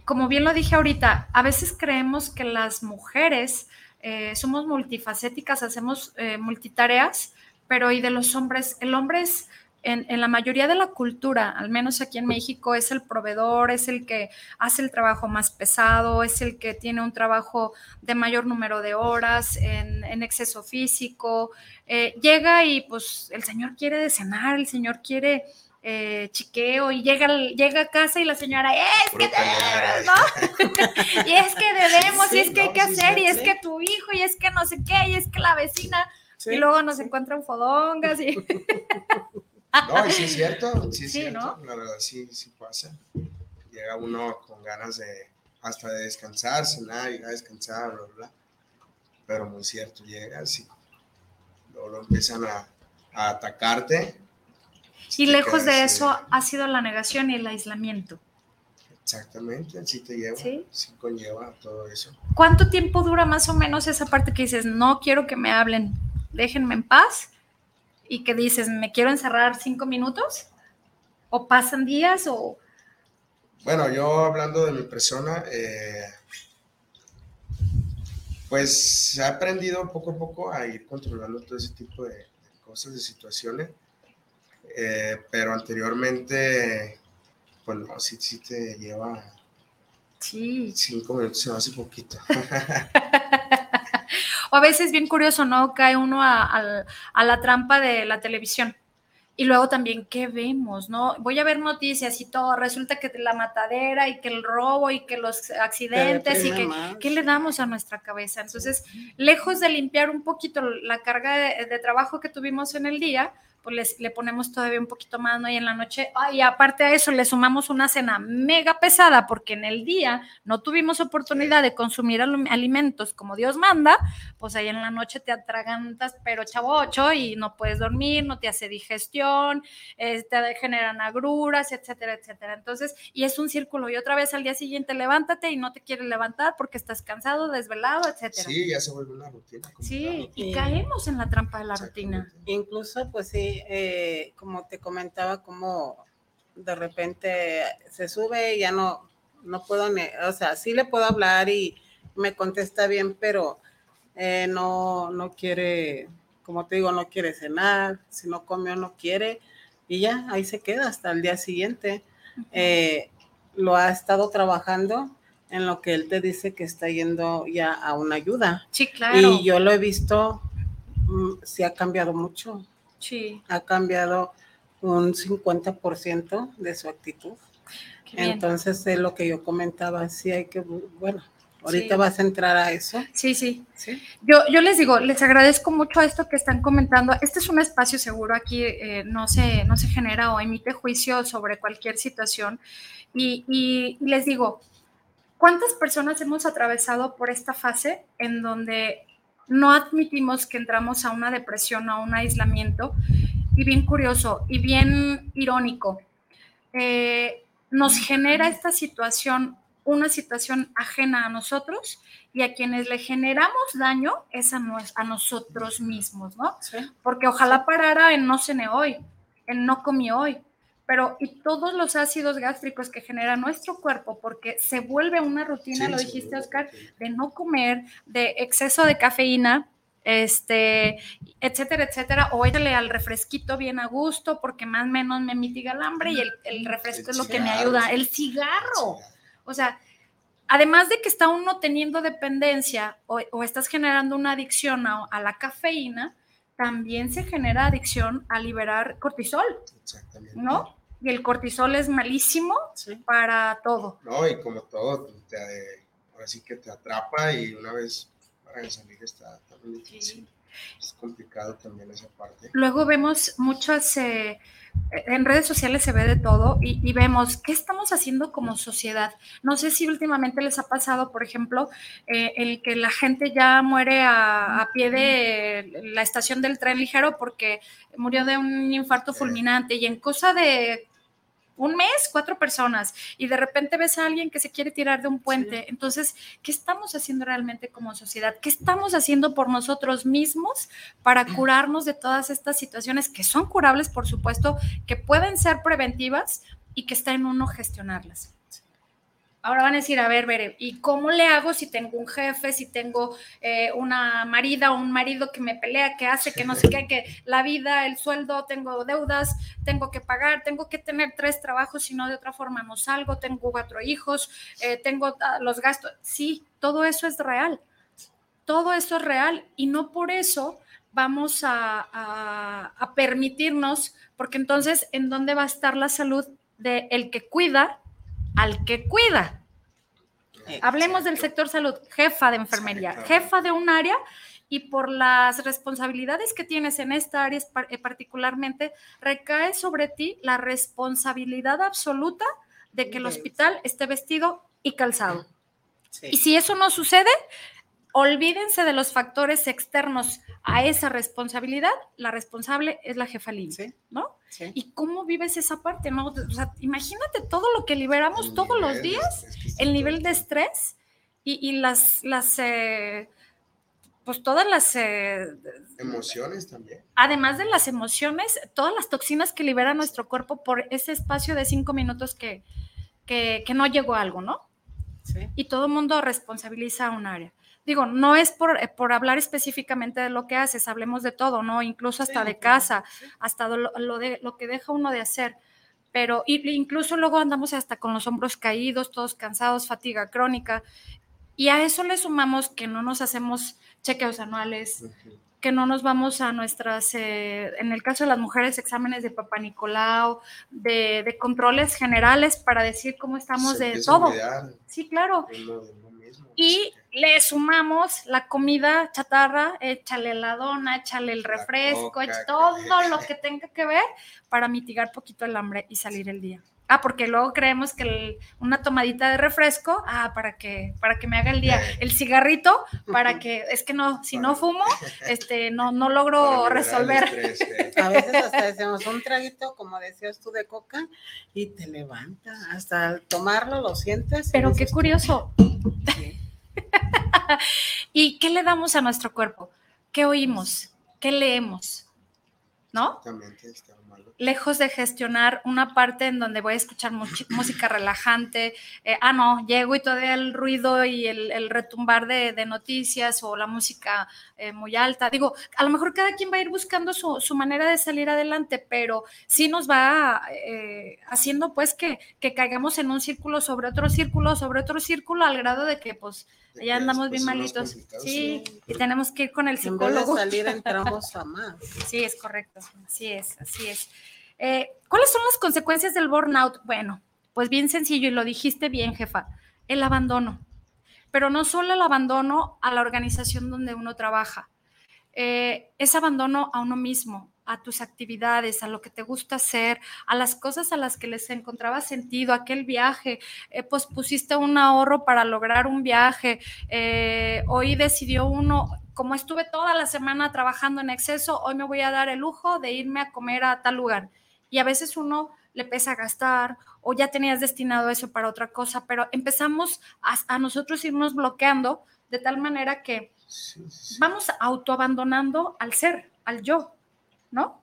como bien lo dije ahorita, a veces creemos que las mujeres eh, somos multifacéticas, hacemos eh, multitareas, pero ¿y de los hombres? El hombre es en, la mayoría de la cultura, al menos aquí en México, es el proveedor, es el que hace el trabajo más pesado, es el que tiene un trabajo de mayor número de horas, en, exceso físico. Eh, llega y pues el señor quiere de cenar, el señor quiere eh, chiqueo y llega, llega a casa y la señora, es que debemos, ¿no? [LAUGHS] y es que debemos, y es que hay que hacer, y es que tu hijo, y es que no sé qué, y es que la vecina y luego nos encuentran fodongas y... [LAUGHS] no, y sí es cierto, sí es cierto, la verdad sí, sí pasa. Llega uno con ganas de hasta de descansar, cenar, ir a descansar, bla, bla, Pero muy cierto, llegas y luego empiezan a, a atacarte. Y lejos de eso ha sido la negación y el aislamiento. Exactamente, así te lleva, ¿Sí? conlleva todo eso. ¿Cuánto tiempo dura más o menos esa parte que dices, no quiero que me hablen, déjenme en paz? Y que dices, me quiero encerrar cinco minutos? ¿O pasan días? o Bueno, yo hablando de mi persona, eh, pues ha aprendido poco a poco a ir controlando todo ese tipo de, cosas, de situaciones. Eh, pero anteriormente pues no, sí, sí te lleva sí. cinco minutos, se hace poquito. [LAUGHS] o a veces bien curioso, ¿no? Cae uno a, la trampa de la televisión. Y luego también, ¿qué vemos? ¿No? Voy a ver noticias y todo. Resulta que la matadera y que el robo y que los accidentes y que, ¿qué le damos a nuestra cabeza? Entonces, lejos de limpiar un poquito la carga de trabajo que tuvimos en el día, pues le ponemos todavía un poquito más, ¿no? Y en la noche, y aparte a eso le sumamos una cena mega pesada porque en el día no tuvimos oportunidad de consumir alimentos como Dios manda, pues ahí en la noche te atragantas, pero chavocho, y no puedes dormir, no te hace digestión, eh, te generan agruras, etcétera, etcétera. Entonces, y es un círculo, y otra vez al día siguiente levántate y no te quieres levantar porque estás cansado, desvelado, etcétera. Sí, ya se vuelve una rutina. Sí, y caemos en la trampa de la rutina. Incluso, pues sí, eh, como te comentaba, como de repente se sube y ya no, no puedo, o sea, sí le puedo hablar y me contesta bien, pero eh, no, no quiere, como te digo, no quiere cenar, si no come o no quiere, y ya, ahí se queda hasta el día siguiente. Eh, lo ha estado trabajando en lo que él te dice que está yendo ya a una ayuda. Sí, claro. Y yo lo he visto, mm, sí ha cambiado mucho. Sí. Ha cambiado un 50% de su actitud. Entonces, es lo que yo comentaba, sí hay que, bueno, ahorita vas a entrar a eso. Sí, sí. Yo, yo les digo, les agradezco mucho a esto que están comentando. Este es un espacio seguro, aquí eh, no, se, no se genera o emite juicio sobre cualquier situación. Y, y les digo, ¿cuántas personas hemos atravesado por esta fase en donde no admitimos que entramos a una depresión o a un aislamiento. Y bien curioso y bien irónico, eh, nos genera esta situación una situación ajena a nosotros y a quienes le generamos daño es a, a nosotros mismos, ¿no? Porque ojalá parara en no cené hoy, en no comí hoy, pero y todos los ácidos gástricos que genera nuestro cuerpo, porque se vuelve una rutina, lo dijiste Oscar, de no comer, de exceso de cafeína, este, etcétera, etcétera, o échale al refresquito bien a gusto, porque más o menos me mitiga el hambre y el, refresco es lo que me ayuda, el cigarro, o sea, además de que está uno teniendo dependencia o, estás generando una adicción a, a la cafeína, también se genera adicción a liberar cortisol. Exactamente. ¿No? Y el cortisol es malísimo para todo. No, y como todo, te, ahora sí que te atrapa y una vez para salir está también difícil. Es complicado también esa parte. Luego vemos muchas, eh, en redes sociales se ve de todo y, vemos qué estamos haciendo como sociedad. No sé si últimamente les ha pasado, por ejemplo, eh, el que la gente ya muere a, a, pie de la estación del tren ligero porque murió de un infarto fulminante y en cosa de un mes, cuatro personas, y de repente ves a alguien que se quiere tirar de un puente. Entonces, ¿qué estamos haciendo realmente como sociedad? ¿Qué estamos haciendo por nosotros mismos para curarnos de todas estas situaciones que son curables, por supuesto, que pueden ser preventivas y que está en uno gestionarlas? Ahora van a decir, a ver, Bere, ¿y cómo le hago si tengo un jefe, si tengo eh, una marida o un marido que me pelea, que hace que no sé qué, que la vida, el sueldo, tengo deudas, tengo que pagar, tengo que tener tres trabajos, si no de otra forma no salgo, tengo cuatro hijos, eh, tengo ah, los gastos? Sí, todo eso es real. Todo eso es real y no por eso vamos a, permitirnos, porque entonces, ¿en dónde va a estar la salud del el que cuida al que cuida. Hablemos del sector salud, jefa de enfermería, jefa de un área y por las responsabilidades que tienes en esta área eh, particularmente, recae sobre ti la responsabilidad absoluta de que el hospital esté vestido y calzado. Y si eso no sucede, olvídense de los factores externos a esa responsabilidad, la responsable es la jefa ¿no? ¿Y cómo vives esa parte? ¿no? O sea, imagínate todo lo que liberamos todos los días, el nivel de estrés y, las, las eh, pues todas las... Eh, emociones también. Además de las emociones, todas las toxinas que libera nuestro cuerpo por ese espacio de cinco minutos que, que, no llegó algo, ¿no? Sí. Y todo el mundo responsabiliza a un área. Digo, no es por, eh, por, hablar específicamente de lo que haces, hablemos de todo, ¿no? Incluso hasta de casa, hasta lo, de, lo que deja uno de hacer. Pero incluso luego andamos hasta con los hombros caídos, todos cansados, fatiga crónica. Y a eso le sumamos que no nos hacemos chequeos anuales, que no nos vamos a nuestras, eh, en el caso de las mujeres, exámenes de Papá Nicolau, de, controles generales para decir cómo estamos de todo. Sí, claro. y le sumamos la comida chatarra, échale la dona, échale el refresco, todo lo [LAUGHS] que tenga que ver para mitigar poquito el hambre y salir el día. Ah, porque luego creemos que una tomadita de refresco, ah, para que, para que me haga el día. [LAUGHS] El cigarrito, para [LAUGHS] que, es que no, si no fumo, este, no, no logro resolver. A veces hasta decimos un traguito, como decías tú, de coca, y te levanta. Hasta al tomarlo lo sientes. Pero qué curioso. [LAUGHS] ¿Y qué le damos a nuestro cuerpo? ¿Qué oímos? ¿Qué leemos? ¿No? También lejos de gestionar una parte en donde voy a escuchar música relajante, eh, ah, no, llego y todavía el ruido y el, retumbar de, noticias o la música eh, muy alta. Digo, a lo mejor cada quien va a ir buscando su, manera de salir adelante, pero sí nos va eh, haciendo pues que, que caigamos en un círculo sobre otro círculo, sobre otro círculo, al grado de que pues ya andamos bien malitos. Sí, y tenemos que ir con el psicólogo. En salir [LAUGHS] entramos a más. Sí, es correcto. Así es, así es. Eh, ¿Cuáles son las consecuencias del burnout? Bueno, pues bien sencillo y lo dijiste bien, jefa, el abandono. Pero no solo el abandono a la organización donde uno trabaja, eh, es abandono a uno mismo, a tus actividades, a lo que te gusta hacer, a las cosas a las que les encontraba sentido, aquel viaje, eh, pues pusiste un ahorro para lograr un viaje, eh, hoy decidió uno, como estuve toda la semana trabajando en exceso, hoy me voy a dar el lujo de irme a comer a tal lugar. Y a veces uno le pesa gastar o ya tenías destinado eso para otra cosa, pero empezamos a, nosotros irnos bloqueando de tal manera que vamos autoabandonando al ser, al yo. ¿no?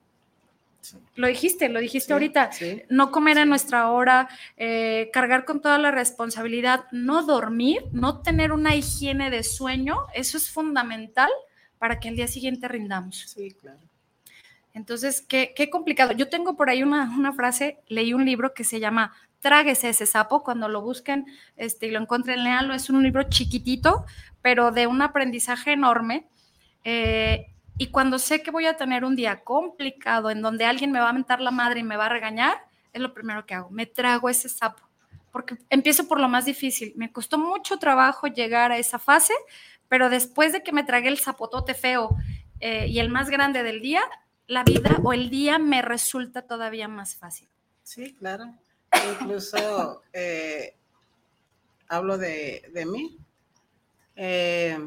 Lo dijiste, lo dijiste ahorita. No comer a nuestra hora, eh, cargar con toda la responsabilidad, no dormir, no tener una higiene de sueño, eso es fundamental para que al día siguiente rindamos. Sí, claro. Entonces, qué, qué complicado. Yo tengo por ahí una, una, frase, leí un libro que se llama Tráguese ese sapo, cuando lo busquen este, y lo encuentren, leanlo, es un libro chiquitito, pero de un aprendizaje enorme. Eh, y cuando sé que voy a tener un día complicado en donde alguien me va a mentar la madre y me va a regañar, es lo primero que hago. Me trago ese sapo. Porque empiezo por lo más difícil. Me costó mucho trabajo llegar a esa fase, pero después de que me tragué el zapotote feo eh, y el más grande del día, la vida o el día me resulta todavía más fácil. Sí, claro. Incluso [LAUGHS] eh, hablo de, de mí. Eh,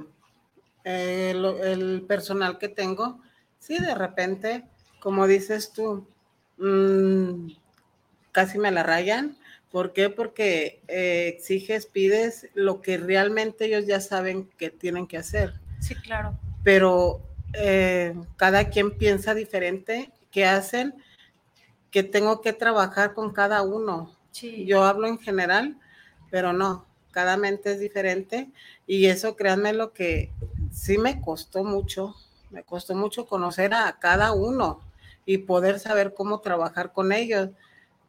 el, personal que tengo, sí, de repente, como dices tú, mm, casi me la rayan. ¿Por qué? Porque eh, exiges, pides lo que realmente ellos ya saben que tienen que hacer. Sí, claro. Pero eh, cada quien piensa diferente, qué hacen, que tengo que trabajar con cada uno. Sí. Yo hablo en general, pero no, cada mente es diferente y eso créanme lo que sí me costó mucho, me costó mucho conocer a cada uno y poder saber cómo trabajar con ellos,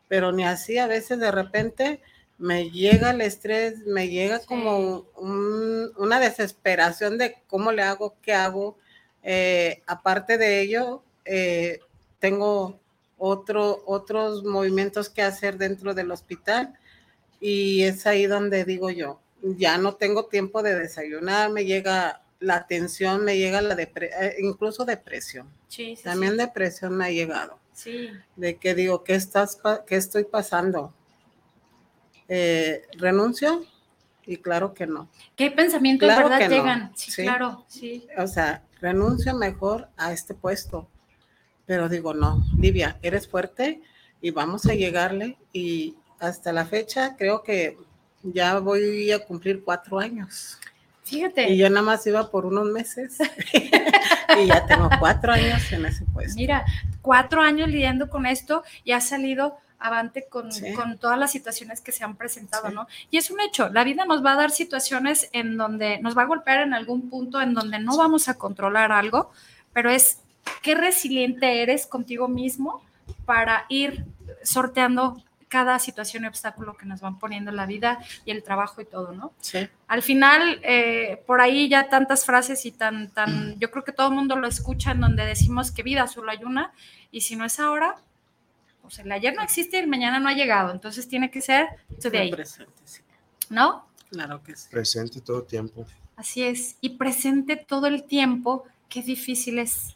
pero ni así a veces de repente me llega el estrés, me llega como una desesperación de cómo le hago, qué hago. Eh, aparte de ello, eh, tengo otro, otros movimientos que hacer dentro del hospital y es ahí donde digo yo, ya no tengo tiempo de desayunar, me llega la tensión, me llega la depresión, eh, incluso depresión. Sí, sí, También depresión me ha llegado. Sí. De que digo, ¿qué, estás qué estoy pasando? Eh, ¿Renuncio? Y claro que no. ¿Qué pensamientos Claro verdad no, llegan? Sí, sí. claro, sí. O sea, renuncio mejor a este puesto. Pero digo, no, Livia, eres fuerte y vamos a llegarle. Y hasta la fecha creo que ya voy a cumplir cuatro años. Fíjate. Y yo nada más iba por unos meses. [LAUGHS] y ya tengo cuatro años en ese puesto. Mira, cuatro años lidiando con esto y ha salido avante con, Sí. con todas las situaciones que se han presentado, ¿no? Y es un hecho, la vida nos va a dar situaciones en donde nos va a golpear en algún punto en donde no vamos a controlar algo, pero es qué resiliente eres contigo mismo para ir sorteando cada situación y obstáculo que nos van poniendo en la vida y el trabajo y todo, ¿no? Sí. Al final, eh, por ahí ya tantas frases y tan, tan, [CLEARS THROAT] yo creo que todo el mundo lo escucha en donde decimos que vida solo hay una, y si no es ahora, pues el ayer no existe y el mañana no ha llegado, entonces tiene que ser today, Presente, sí. ¿no? Claro que sí. Presente todo tiempo. Así es, y presente todo el tiempo, qué difícil es.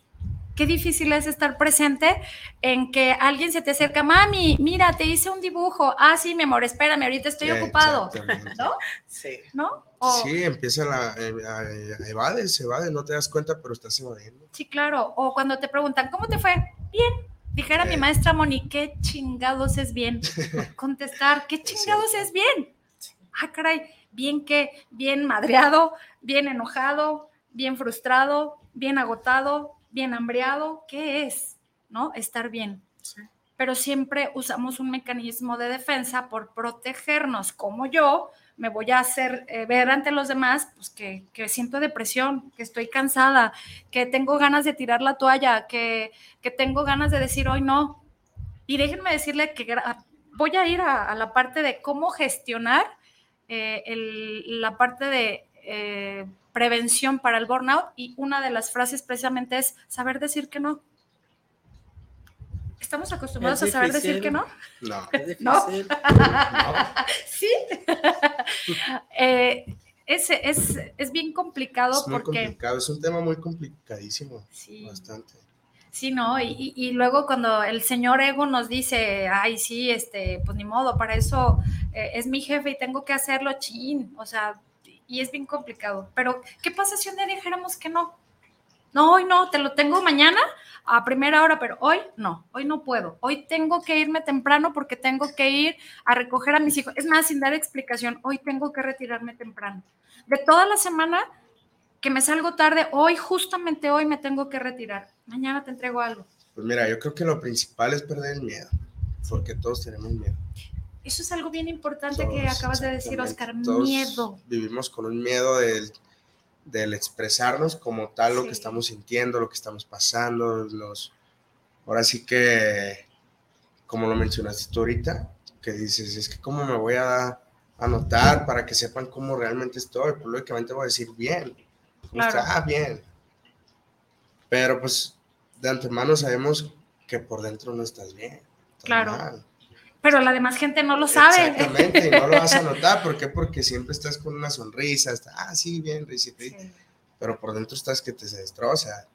Qué difícil es estar presente en que alguien se te acerca, mami, mira, te hice un dibujo. Ah, sí, mi amor, espérame, ahorita estoy Eh, ocupado. ¿No? Sí. ¿No? O- Sí, empieza la eh, a- a- evades, evades, no te das cuenta, pero estás evadiendo. Sí, claro. O cuando te preguntan, ¿cómo te fue? Bien. Dijera mi Eh. maestra Moni, ¿qué chingados es bien? [LAUGHS] Contestar, ¿qué chingados es bien? Ah, caray, bien que, bien madreado, bien enojado, bien frustrado, bien agotado, bien hambriado. ¿Qué es? ¿No? Estar bien. Pero siempre usamos un mecanismo de defensa por protegernos, como yo me voy a hacer eh, ver ante los demás, pues que, que siento depresión, que estoy cansada, que tengo ganas de tirar la toalla, que, que tengo ganas de decir hoy no. Y déjenme decirle que voy a ir a, a la parte de cómo gestionar eh, el- la parte de eh, prevención para el burnout y una de las frases precisamente es saber decir que no. ¿Estamos acostumbrados a saber decir que no? No. [LAUGHS] Es No. difícil. [LAUGHS] sí. [LAUGHS] Eh, es, es, es bien complicado Es muy porque... complicado, es un tema muy complicadísimo. Sí. Bastante. Sí, ¿no? Y luego cuando el señor Ego nos dice, ay, sí, este, pues ni modo, para eso eh, es mi jefe y tengo que hacerlo, chin, o sea, y es bien complicado. Pero, ¿qué pasa si un día dijéramos que no? No, hoy no, te lo tengo mañana a primera hora, pero hoy no, hoy no puedo. Hoy tengo que irme temprano porque tengo que ir a recoger a mis hijos. Es más, sin dar explicación, hoy tengo que retirarme temprano. De toda la semana que me salgo tarde, hoy, justamente hoy me tengo que retirar. Mañana te entrego algo. Pues mira, yo creo que lo principal es perder el miedo, porque todos tenemos miedo. Eso es algo bien importante que acabas de decir, Oscar. Todos Miedo. Vivimos con un miedo del, del expresarnos como tal lo Sí. que estamos sintiendo, lo que estamos pasando, los... Ahora sí que, como lo mencionaste tú ahorita, que dices, es que cómo me voy a anotar para que sepan cómo realmente estoy, pues lógicamente voy a decir bien. ¿Cómo Claro. está? Ah, bien. Pero pues de antemano sabemos que por dentro no estás bien. estás Claro. mal. Pero la demás gente no lo sabe. Exactamente, y no lo vas a [LAUGHS] notar. ¿Por qué? Porque siempre estás con una sonrisa, está, ah, sí, bien, risita, Sí, pero por dentro estás que te se destroza.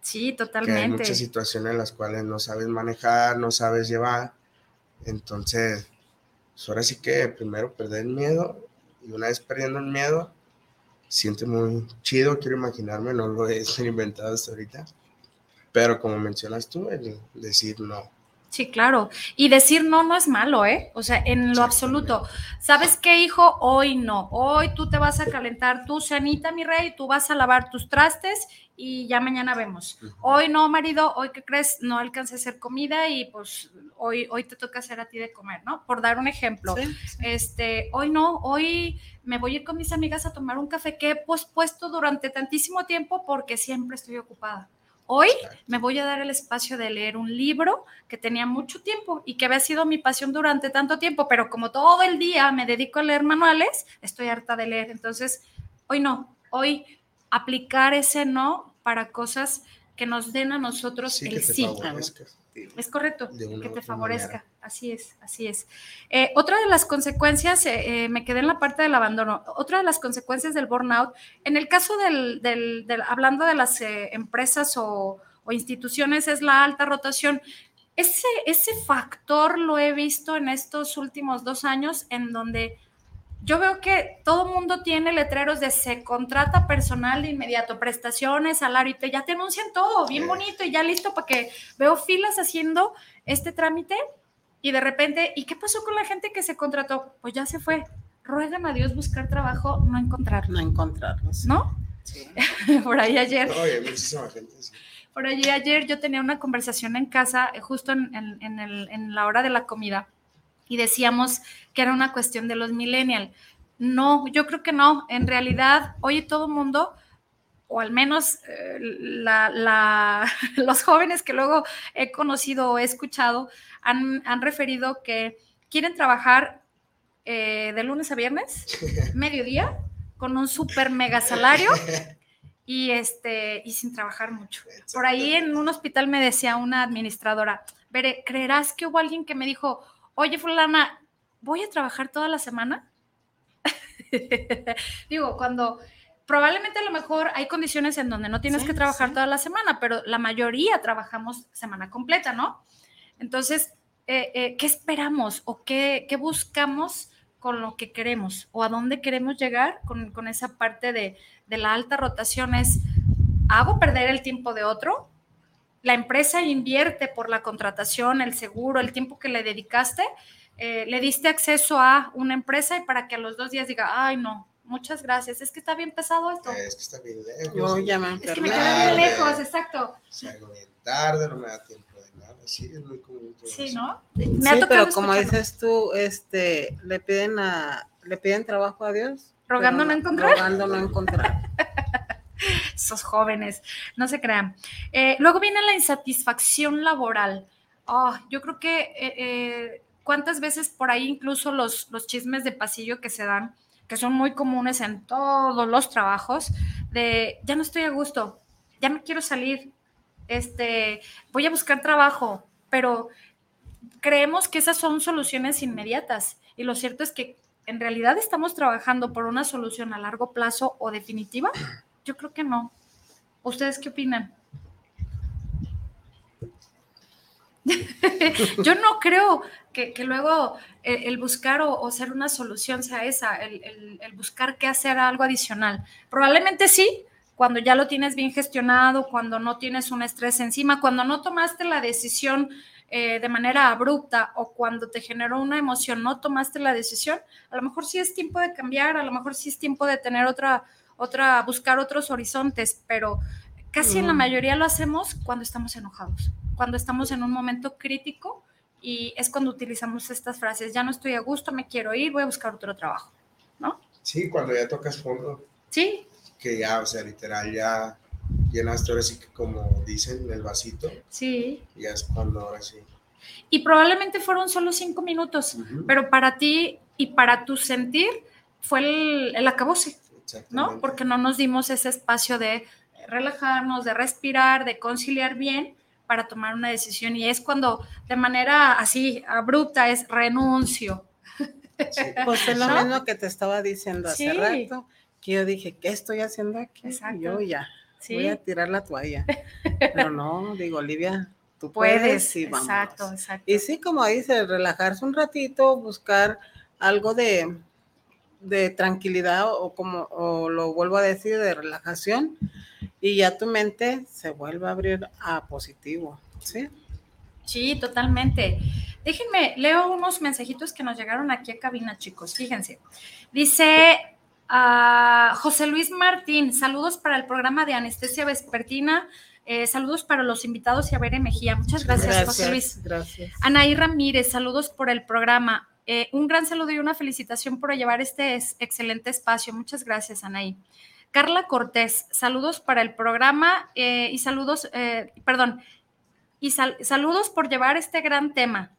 Sí, Que hay totalmente. muchas situaciones en las cuales no sabes manejar, no sabes llevar. Entonces, pues ahora sí que primero perder el miedo y una vez perdiendo el miedo, siente muy chido, quiero imaginarme, no lo he [LAUGHS] inventado hasta ahorita. Pero como mencionas tú, el decir no. Sí, claro. Y decir no no es malo, ¿eh? O sea, en lo absoluto. ¿Sabes qué, hijo? Hoy no. Hoy tú te vas a calentar tu cenita, mi rey, tú vas a lavar tus trastes y ya mañana vemos. Hoy no, marido, hoy que crees, no alcancé a hacer comida y pues hoy, hoy te toca hacer a ti de comer, ¿no? Por dar un ejemplo. Sí, Este, hoy no, hoy me voy a ir con mis amigas a tomar un café que he pospuesto durante tantísimo tiempo porque siempre estoy ocupada. Hoy me voy a dar el espacio de leer un libro que tenía mucho tiempo y que había sido mi pasión durante tanto tiempo, pero como todo el día me dedico a leer manuales, estoy harta de leer. Entonces, hoy no, hoy aplicar ese no para cosas que nos den a nosotros Sí, el sí. Es correcto, que te favorezca. manera. Así es, así es. Eh, otra de las consecuencias, eh, eh, me quedé en la parte del abandono, otra de las consecuencias del burnout, en el caso del, del- del- hablando de las empresas o, o instituciones, es la alta rotación. Ese, ese factor lo he visto en estos últimos dos años en donde yo veo que todo mundo tiene letreros de se contrata personal de inmediato, prestaciones, salario, y te, ya te anuncian todo, bien bonito y ya listo para que veo filas haciendo este trámite y de repente, ¿y qué pasó con la gente que se contrató? Pues ya se fue. Ruegan a Dios buscar trabajo, no encontrarlo, No encontrarlos. ¿no? Sí. [LAUGHS] Por ahí ayer No, hay muchísima gente. sí. por allí ayer yo tenía una conversación en casa, eh, justo en, en- en el- en la hora de la comida, y decíamos que era una cuestión de los millennials. No, yo creo que no. En realidad, hoy todo el mundo, o al menos eh, la- la- [LAUGHS] los jóvenes que luego he conocido o he escuchado, han, han referido que quieren trabajar eh, de lunes a viernes, [LAUGHS] mediodía, con un super mega salario y este y sin trabajar mucho. Por ahí en un hospital me decía una administradora, Veré, ¿creerás que hubo alguien que me dijo, oye fulana, voy a trabajar toda la semana? [LAUGHS] Digo, cuando probablemente a lo mejor hay condiciones en donde no tienes Sí, que trabajar sí. toda la semana, pero la mayoría trabajamos semana completa, ¿no? Entonces, eh, eh, ¿qué esperamos o qué, qué buscamos con lo que queremos o a dónde queremos llegar con, con esa parte de, de la alta rotación? Es, ¿hago perder el tiempo de otro? La empresa invierte por la contratación, el seguro, el tiempo que le dedicaste, eh, le diste acceso a una empresa y para que a los dos días diga, ay no, muchas gracias, es que está bien pesado esto. Es que está bien lejos. Ya me Es que me queda bien lejos, exacto. Salgo bien tarde, no me da tiempo de nada. Sí, es muy común. Sí, eso. ¿no? Sí, ha tocado pero como dices tú, este, le piden a, le piden trabajo a Dios. Rogando no encontrar. Rogando no encontrar. [LAUGHS] [LAUGHS] esos jóvenes, no se crean. Eh, luego viene la insatisfacción laboral. Ah, yo creo que eh, eh, cuántas veces por ahí incluso los, los chismes de pasillo que se dan, que son muy comunes en todos los trabajos, de ya no estoy a gusto, ya me quiero salir, este, voy a buscar trabajo, pero creemos que esas son soluciones inmediatas y lo cierto es que en realidad estamos trabajando por una solución a largo plazo o definitiva. Yo creo que no. ¿Ustedes qué opinan? [LAUGHS] Yo no creo que, que luego eh, el buscar o, ser una solución sea esa, el, el- el buscar qué hacer algo adicional. Probablemente sí, cuando ya lo tienes bien gestionado, cuando no tienes un estrés encima, cuando no tomaste la decisión eh, de manera abrupta o cuando te generó una emoción, no tomaste la decisión, a lo mejor sí es tiempo de cambiar, a lo mejor sí es tiempo de tener otra, otra, buscar otros horizontes, pero casi en la Mm. mayoría lo hacemos cuando estamos enojados, cuando estamos en un momento crítico y es cuando utilizamos estas frases, ya no estoy a gusto, me quiero ir, voy a buscar otro trabajo, ¿no? Sí, cuando ya tocas fondo, Sí, que ya, o sea, literal, ya llenaste ahora sí que como dicen, el vasito, sí. y ya es cuando ahora sí. Y probablemente fueron solo cinco minutos, Ujú. pero para ti y para tu sentir fue el, el acabose. ¿No? Porque no nos dimos ese espacio de relajarnos, de respirar, de conciliar bien para tomar una decisión. Y es cuando de manera así abrupta es renuncio. Sí. [LAUGHS] Pues es lo ¿No? mismo que te estaba diciendo hace Sí. rato, que yo dije, ¿qué estoy haciendo aquí? Exacto. Yo ya, Sí, voy a tirar la toalla. Pero no, digo, Olivia, tú puedes. puedes, y vámonos. exacto, exacto. Y sí, como dice, relajarse un ratito, buscar algo de, de tranquilidad o como o lo vuelvo a decir, de relajación, y ya tu mente se vuelve a abrir a positivo. ¿sí? Sí, totalmente. Déjenme, leo unos mensajitos que nos llegaron aquí a cabina, chicos. Fíjense. Dice ah, José Luis Martín, saludos para el programa de anestesia vespertina. eh, saludos para los invitados y a Bere Mejía. Muchas gracias, José Luis. Gracias. Anaí Ramírez, saludos por el programa. Eh, un gran saludo y una felicitación por llevar este es- excelente espacio. Muchas gracias, Anaí. Carla Cortés, saludos para el programa eh, y saludos, eh, perdón, y sal- saludos por llevar este gran tema.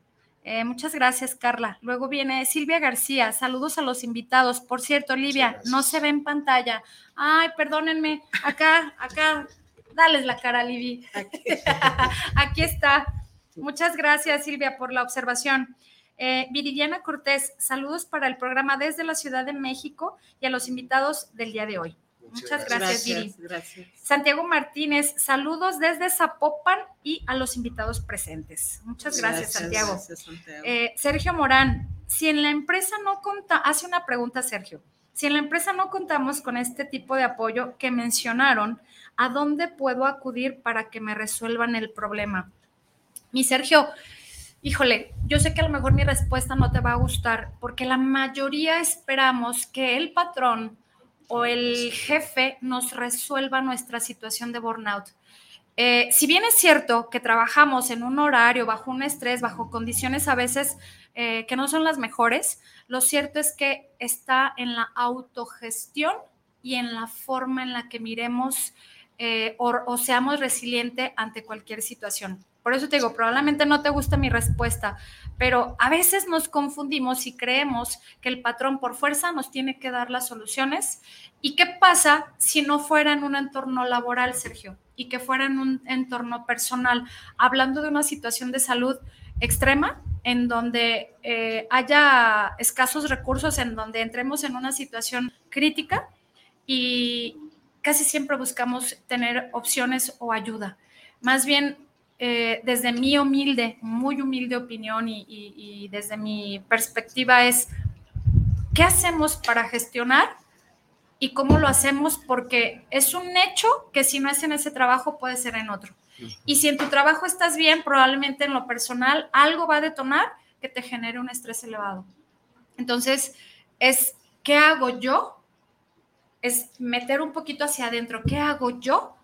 Eh, muchas gracias, Carla. Luego viene Silvia García, saludos a los invitados. Por cierto, Olivia, no se ve en pantalla. Ay, perdónenme, acá, acá, dales la cara, Livi. Aquí. [LAUGHS] Aquí está. Muchas gracias, Silvia, por la observación. Eh, Viridiana Cortés, saludos para el programa desde la Ciudad de México y a los invitados del día de hoy. Muchas, gracias, Viri. Santiago Martínez, saludos desde Zapopan y a los invitados presentes. Muchas gracias, Santiago. Eh, Sergio Morán, si en la empresa no conta, hace una pregunta, Sergio. Si en la empresa no contamos con este tipo de apoyo que mencionaron, ¿a dónde puedo acudir para que me resuelvan el problema? Mi Sergio, híjole, yo sé que a lo mejor mi respuesta no te va a gustar, porque la mayoría esperamos que el patrón o el jefe nos resuelva nuestra situación de burnout. Eh, si bien es cierto que trabajamos en un horario, bajo un estrés, bajo condiciones a veces eh, que no son las mejores, lo cierto es que está en la autogestión y en la forma en la que miremos eh, o, seamos resilientes ante cualquier situación. Por eso te digo, probablemente no te gusta mi respuesta, pero a veces nos confundimos y creemos que el patrón por fuerza nos tiene que dar las soluciones. ¿Y qué pasa si no fuera en un entorno laboral, Sergio? Y que fuera en un entorno personal, hablando de una situación de salud extrema, en donde eh, haya escasos recursos, en donde entremos en una situación crítica y casi siempre buscamos tener opciones o ayuda. Más bien eh, desde mi humilde, muy humilde opinión y, desde mi perspectiva es, ¿qué hacemos para gestionar y cómo lo hacemos? Porque es un hecho que si no es en ese trabajo puede ser en otro. Y si en tu trabajo estás bien, probablemente en lo personal algo va a detonar que te genere un estrés elevado. Entonces, es, ¿qué hago yo? Es meter un poquito hacia adentro, ¿qué hago yo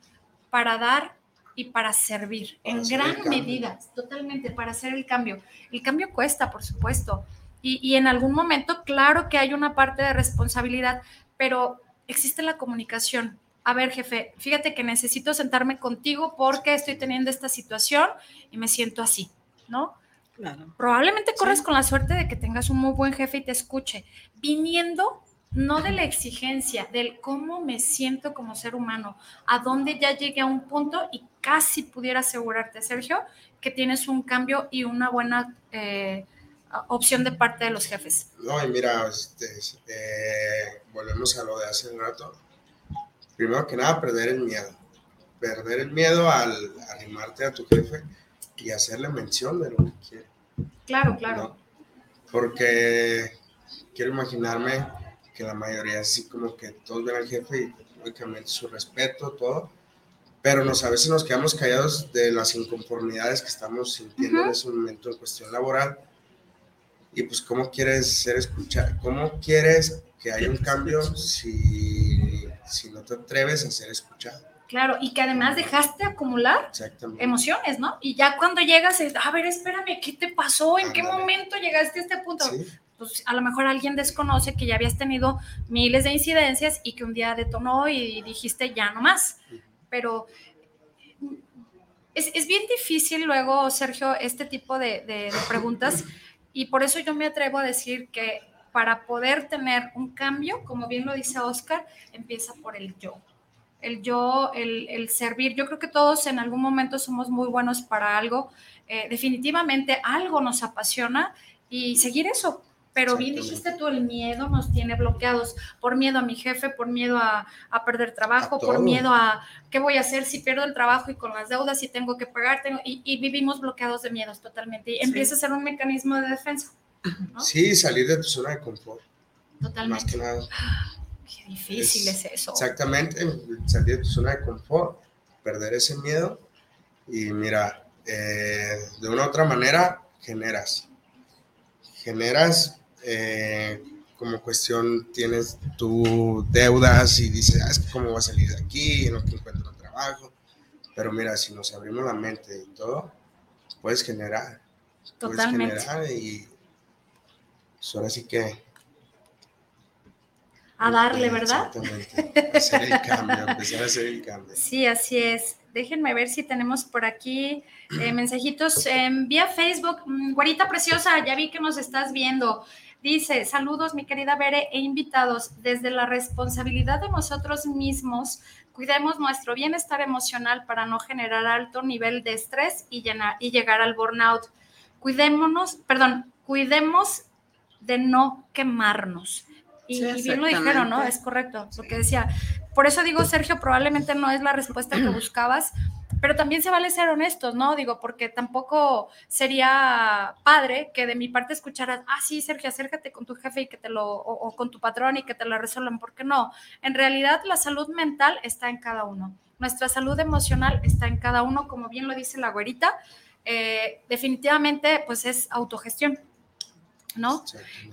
para dar y para servir en gran medida, totalmente, para hacer el cambio. El cambio cuesta, por supuesto, y, y, en algún momento, claro que hay una parte de responsabilidad, pero existe la comunicación. A ver, jefe, fíjate que necesito sentarme contigo porque estoy teniendo esta situación y me siento así, ¿no? Claro. Probablemente corres con la suerte de que tengas un muy buen jefe y te escuche, viniendo no de la exigencia, del cómo me siento como ser humano, a dónde ya llegué a un punto y casi pudiera asegurarte, Sergio, que tienes un cambio y una buena eh, opción de parte de los jefes. No, y mira, este, eh, volvemos a lo de hace un rato. Primero que nada, perder el miedo. Perder el miedo al animarte a tu jefe y hacerle mención de lo que quiere. Claro, claro. Porque quiero imaginarme que la mayoría así como que todos ven al jefe y lógicamente su respeto, todo, pero nos, a veces nos quedamos callados de las inconformidades que estamos sintiendo en ese momento en cuestión laboral. Y pues, ¿cómo quieres ser escuchado? ¿Cómo quieres que haya un cambio si, si no te atreves a ser escuchado? Claro, y que además dejaste acumular emociones, ¿no? Y ya cuando llegas, a ver, espérame, ¿qué te pasó? ¿En qué momento llegaste a este punto? Pues a lo mejor alguien desconoce que ya habías tenido miles de incidencias y que un día detonó y dijiste ya no más. Pero es, bien difícil luego, Sergio, este tipo de, preguntas y por eso yo me atrevo a decir que para poder tener un cambio, como bien lo dice Oscar, empieza por el yo. El yo, el, servir. Yo creo que todos en algún momento somos muy buenos para algo. Eh, definitivamente algo nos apasiona y seguir eso, pero bien dijiste tú, el miedo nos tiene bloqueados, por miedo a mi jefe, por miedo a, perder trabajo, por miedo a qué voy a hacer si pierdo el trabajo y con las deudas y tengo que pagar, tengo, y, vivimos bloqueados de miedos totalmente. Y empieza a ser un mecanismo de defensa. Sí, salir de tu zona de confort. Totalmente. Más que nada. [GASPS] Qué difícil es, eso. Exactamente, salir de tu zona de confort, perder ese miedo y mira, eh, de una u otra manera generas. Generas eh, como cuestión tienes tu deudas y dices, ah, es que cómo va a salir de aquí, no encuentro trabajo. Pero mira, si nos abrimos la mente y todo, puedes generar. Totalmente. Puedes generar y pues ahora sí que... A darle, ¿verdad? Exactamente. Hacer el cambio, empezar a hacer el cambio. Sí, así es. Déjenme ver si tenemos por aquí eh, mensajitos en vía Facebook. Mm, Guarita preciosa, ya vi que nos estás viendo. Dice, saludos mi querida Bere e invitados, desde la responsabilidad de nosotros mismos, cuidemos nuestro bienestar emocional para no generar alto nivel de estrés y, y llegar al burnout. Cuidémonos, perdón, cuidemos de no quemarnos. Y, bien lo dijeron, ¿no? Es correcto, lo que decía. Por eso digo, Sergio, probablemente no es la respuesta que buscabas, pero también se vale ser honestos, ¿no? Digo, porque tampoco sería padre que de mi parte escucharas, ah, sí, Sergio, acércate con tu jefe y que te lo, o, con tu patrón y que te lo resuelvan, porque no. En realidad, la salud mental está en cada uno. Nuestra salud emocional está en cada uno, como bien lo dice la güerita. Eh, definitivamente, pues es autogestión. ¿No?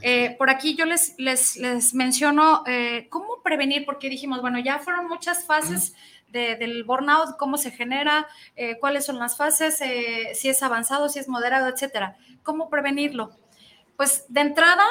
Eh, por aquí yo les, les, les menciono eh, cómo prevenir, porque dijimos, bueno, ya fueron muchas fases del burnout, cómo se genera, eh, cuáles son las fases, si es avanzado, si es moderado, etcétera. ¿Cómo prevenirlo? Pues de entrada,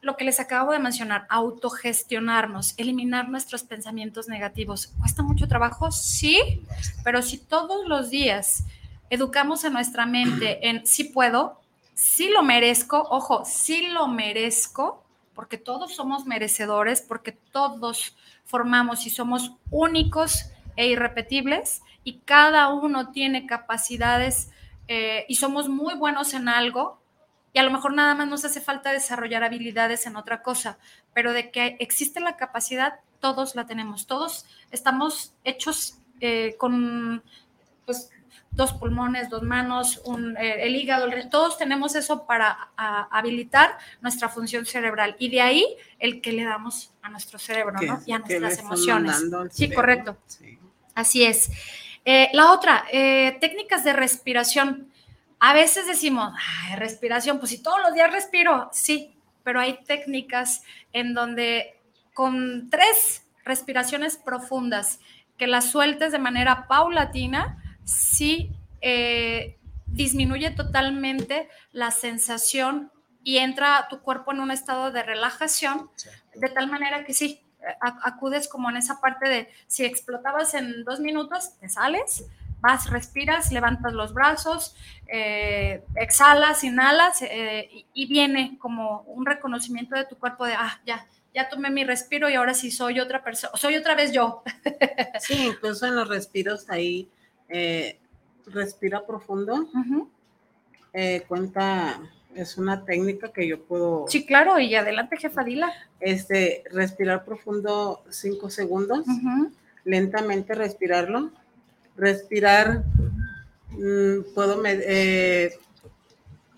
lo que les acabo de mencionar, autogestionarnos, eliminar nuestros pensamientos negativos. ¿Cuesta mucho trabajo? Sí, pero si todos los días educamos a nuestra mente en sí puedo, sí lo merezco, ojo, sí lo merezco, porque todos somos merecedores, porque todos formamos y somos únicos e irrepetibles y cada uno tiene capacidades eh, y somos muy buenos en algo y a lo mejor nada más nos hace falta desarrollar habilidades en otra cosa, pero de que existe la capacidad, todos la tenemos, todos estamos hechos eh, con pues, dos pulmones, dos manos, eh, el hígado, todos tenemos eso para habilitar nuestra función cerebral y de ahí el que le damos a nuestro cerebro ¿no? y a nuestras emociones. Sí, correcto. Así es. Eh, la otra, eh, técnicas de respiración. A veces decimos, respiración, pues si todos los días respiro, sí, pero hay técnicas en donde con tres respiraciones profundas que las sueltes de manera paulatina, sí eh, disminuye totalmente la sensación y entra tu cuerpo en un estado de relajación, de tal manera que sí, acudes como en esa parte de si explotabas en dos minutos, te sales, vas, respiras, levantas los brazos, eh, exhalas, inhalas eh, y, viene como un reconocimiento de tu cuerpo de, ah, ya, ya tomé mi respiro y ahora sí soy otra persona, soy otra vez yo. Sí, incluso en los respiros ahí eh, respira profundo. Eh, cuenta, es una técnica que yo puedo. Sí, claro, y adelante, jefa Dila. Este, respirar profundo cinco segundos, lentamente respirarlo. Respirar, mm, puedo, eh,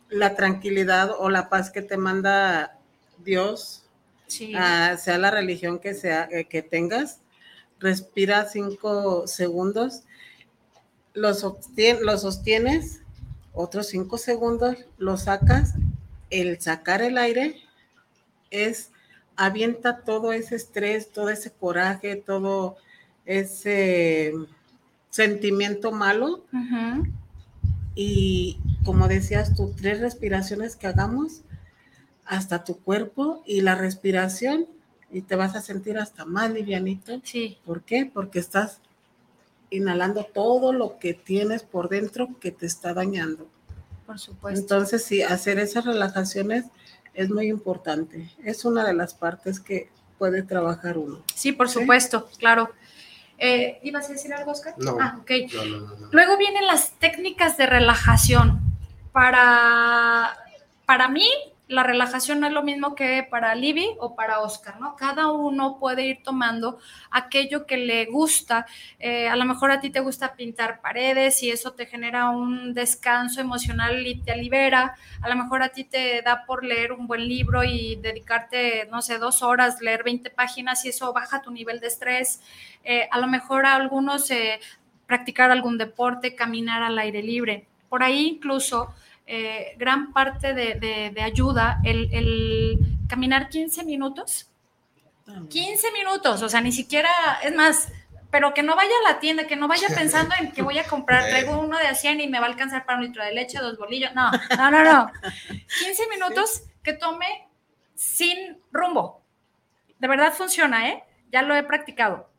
la tranquilidad o la paz que te manda Dios, ah, sea la religión que sea que tengas. Respira cinco segundos lo, sostienes otros cinco segundos, lo sacas. El sacar el aire es avienta todo ese estrés, todo ese coraje, todo ese sentimiento malo. Y como decías tú, tres respiraciones que hagamos hasta tu cuerpo y la respiración y te vas a sentir hasta más livianito. Sí. ¿Por qué? Porque estás inhalando todo lo que tienes por dentro que te está dañando. Por supuesto. Entonces, sí, hacer esas relajaciones es muy importante. Es una de las partes que puede trabajar uno. Sí, por supuesto, claro. Eh, ¿Ibas a decir algo, Oscar? No. Ah, ok. Luego vienen las técnicas de relajación. Para, para mí, la relajación no es lo mismo que para Libby o para Oscar, ¿no? Cada uno puede ir tomando aquello que le gusta. Eh, a lo mejor a ti te gusta pintar paredes y eso te genera un descanso emocional y te libera. A lo mejor a ti te da por leer un buen libro y dedicarte, no sé, dos horas, leer 20 páginas y eso baja tu nivel de estrés. Eh, a lo mejor a algunos eh, practicar algún deporte, caminar al aire libre. Por ahí incluso eh, gran parte de, ayuda el, caminar 15 minutos. 15 minutos, o sea, ni siquiera, es más, pero que no vaya a la tienda, que no vaya pensando en que voy a comprar, [LAUGHS] traigo uno de 100 y me va a alcanzar para un litro de leche, dos bolillos. No, no, no, no. 15 [LAUGHS] minutos que tome sin rumbo. De verdad funciona, ¿eh? Ya lo he practicado.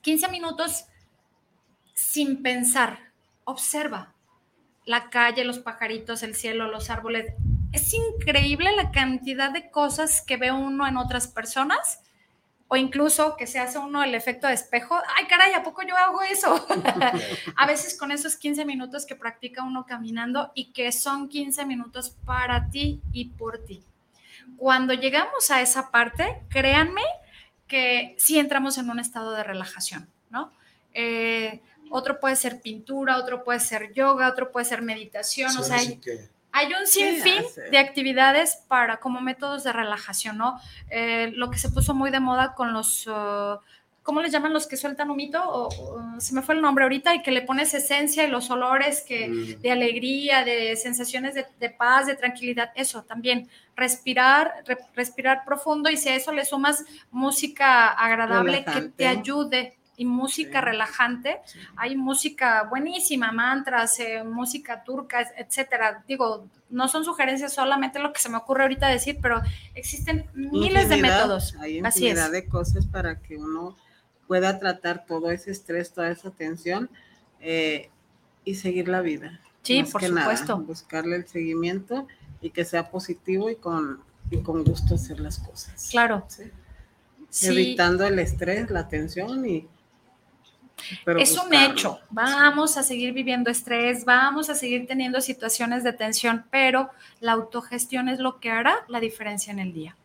15 minutos sin pensar. Observa, la calle, los pajaritos, el cielo, los árboles. Es increíble la cantidad de cosas que ve uno en otras personas o incluso que se hace uno el efecto de espejo, ay caray, ¿a poco yo hago eso? [LAUGHS] a veces con esos 15 minutos que practica uno caminando y que son 15 minutos para ti y por ti. Cuando llegamos a esa parte, créanme que sí entramos en un estado de relajación, ¿no? Eh, otro puede ser pintura, otro puede ser yoga, otro puede ser meditación, o sea, hay un sinfín de actividades para como métodos de relajación, ¿no? Eh, lo que se puso muy de moda con los, uh, ¿cómo les llaman los que sueltan humito? O, se me fue el nombre ahorita y que le pones esencia y los olores que, mm. de alegría, de sensaciones de, paz, de tranquilidad, eso también, respirar, respirar profundo y si a eso le sumas música agradable que te ayude y música relajante. Hay música buenísima, mantras, eh, música turca, etcétera. Digo, no son sugerencias solamente lo que se me ocurre ahorita decir, pero existen miles de métodos. Hay infinidad de cosas para que uno pueda tratar todo ese estrés, toda esa tensión eh, y seguir la vida. Sí, por supuesto. buscarle el seguimiento y que sea positivo y con, y con gusto hacer las cosas. Claro. Evitando el estrés, la tensión y es un hecho. Vamos a seguir viviendo estrés, vamos a seguir teniendo situaciones de tensión, pero la autogestión es lo que hará la diferencia en el día.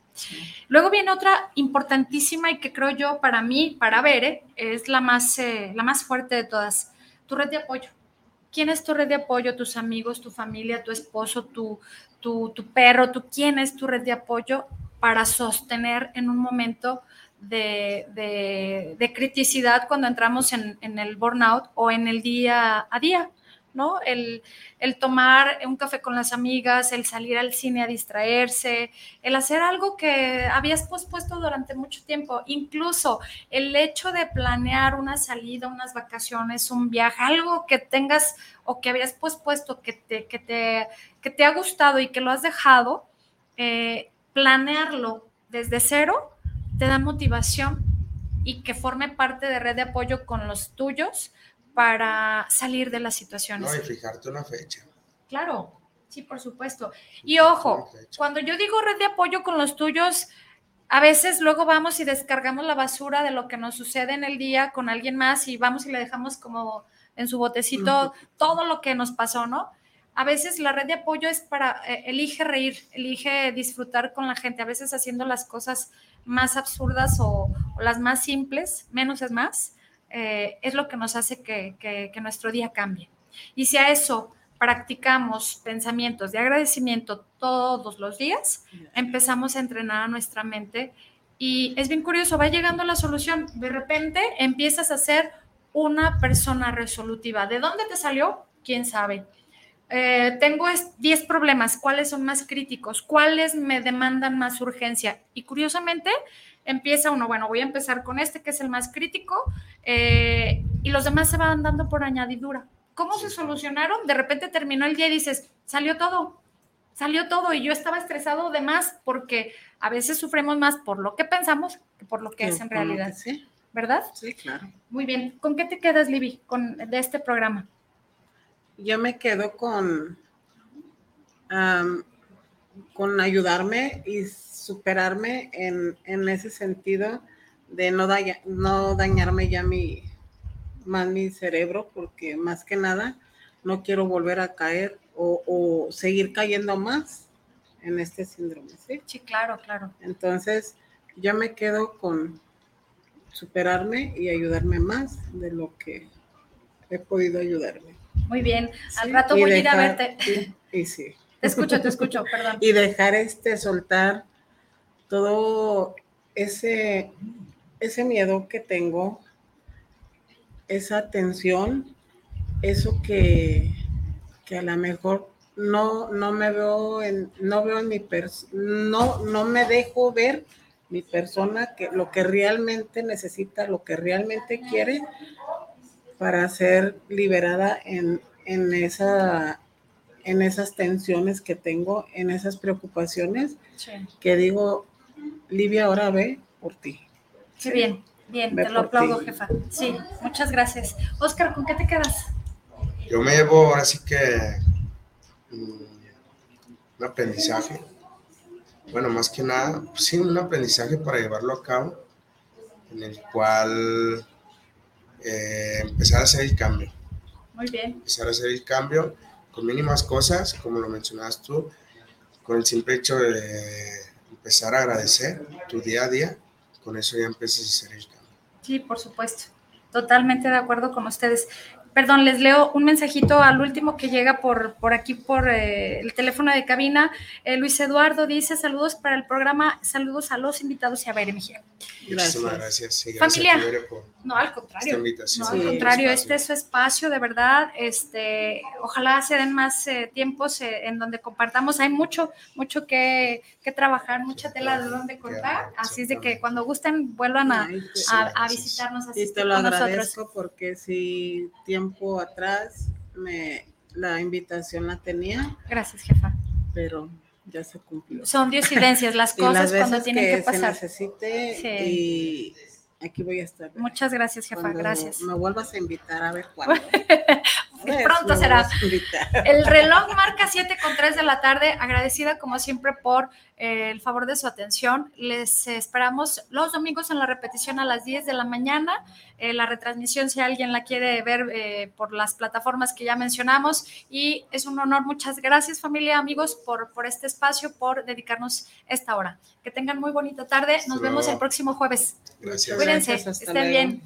Luego viene otra importantísima y que creo yo para mí, para ver, es la más, eh, la más fuerte de todas, tu red de apoyo. ¿Quién es tu red de apoyo? ¿Tus amigos, tu familia, tu esposo, tu, tu, tu perro? ¿Tú quién es tu red de apoyo para sostener en un momento de, criticidad cuando entramos en, el burnout o en el día a día, ¿no? El, tomar un café con las amigas, el salir al cine a distraerse, el hacer algo que habías pospuesto durante mucho tiempo, incluso el hecho de planear una salida, unas vacaciones, un viaje, algo que tengas o que habías pospuesto, que te, que te, que te ha gustado y que lo has dejado, eh, planearlo desde cero te da motivación y que forme parte de red de apoyo con los tuyos para salir de las situaciones. No, y fijarte una fecha. Claro, sí, por supuesto. Y ojo, cuando yo digo red de apoyo con los tuyos, a veces luego vamos y descargamos la basura de lo que nos sucede en el día con alguien más y vamos y le dejamos como en su botecito todo lo que nos pasó, ¿no? A veces la red de apoyo es para, eh, elige reír, elige disfrutar con la gente, a veces haciendo las cosas más absurdas o, las más simples, menos es más, eh, es lo que nos hace que, nuestro día cambie. Y si a eso practicamos pensamientos de agradecimiento todos los días, empezamos a entrenar a nuestra mente y es bien curioso, va llegando la solución. De repente empiezas a ser una persona resolutiva. ¿De dónde te salió? ¿Quién sabe? Eh, tengo 10 problemas, ¿cuáles son más críticos? ¿Cuáles me demandan más urgencia? Y curiosamente empieza uno, bueno, voy a empezar con este que es el más crítico eh, y los demás se van dando por añadidura. ¿Cómo se solucionaron? De repente terminó el día y dices, salió todo, salió todo y yo estaba estresado de más porque a veces sufrimos más por lo que pensamos que por lo que es en realidad. Sí. ¿Verdad? Sí, claro. Muy bien. ¿Con qué te quedas, Libby, con, de este programa? Yo me quedo con, con ayudarme y superarme en, ese sentido de no, no dañarme ya mi, más mi cerebro, porque más que nada no quiero volver a caer o, seguir cayendo más en este síndrome. ¿sí? sí, claro, claro. Entonces, yo me quedo con superarme y ayudarme más de lo que he podido ayudarme. Muy bien. Al rato voy a ir a verte. Y, sí. [LAUGHS] Te escucho, te escucho, perdón. Y dejar este, soltar todo ese, ese miedo que tengo, esa tensión, eso que, que a lo mejor no, no me veo en, no veo en mi no, no me dejo ver mi persona, que lo que realmente necesita, lo que realmente quiere, para ser liberada en, esa, en esas tensiones que tengo, en esas preocupaciones, que digo, Livia, ahora ve por ti. Qué bien, bien, te lo aplaudo, jefa. Sí, muchas gracias. Oscar, ¿con qué te quedas? Yo me llevo ahora sí que mm, un aprendizaje. Bueno, más que nada, pues sí, un aprendizaje para llevarlo a cabo. en el cual eh, empezar a hacer el cambio. Muy bien. Empezar a hacer el cambio con mínimas cosas, como lo mencionabas tú, con el simple hecho de empezar a agradecer tu día a día, con eso ya empiezas a hacer el cambio. Sí, por supuesto. Totalmente de acuerdo con ustedes perdón, les leo un mensajito al último que llega por, por aquí, por eh, el teléfono de cabina. Eh, Luis Eduardo dice, saludos para el programa, saludos a los invitados y a Baire Mejía. Gracias. gracias. Familia. no, al contrario. No, al contrario, este es su espacio, de verdad. Este, ojalá se den más eh, tiempos en donde compartamos. Hay mucho, mucho que, que trabajar, mucha tela de donde cortar. Así es de que cuando gusten, vuelvan a, a, visitarnos. Así y te lo agradezco porque si tiempo atrás me, la invitación la tenía. Gracias, jefa. Pero ya se cumplió. Son diosidencias [LAUGHS] las cosas cuando tienen que, pasar. Se necesite y aquí voy a estar. Muchas gracias, jefa. gracias. Me vuelvas a invitar a ver cuándo. [LAUGHS] [LAUGHS] Pronto será. [LAUGHS] El reloj marca 7 con 3 de la tarde. Agradecida como siempre por eh, el favor de su atención. Les esperamos los domingos en la repetición a las 10 de la mañana. Eh, la retransmisión, si alguien la quiere ver eh, por las plataformas que ya mencionamos. Y es un honor. Muchas gracias, familia, amigos, por, por este espacio, por dedicarnos esta hora. Que tengan muy bonita tarde. Nos vemos el próximo jueves. Gracias. Cuídense. Estén bien.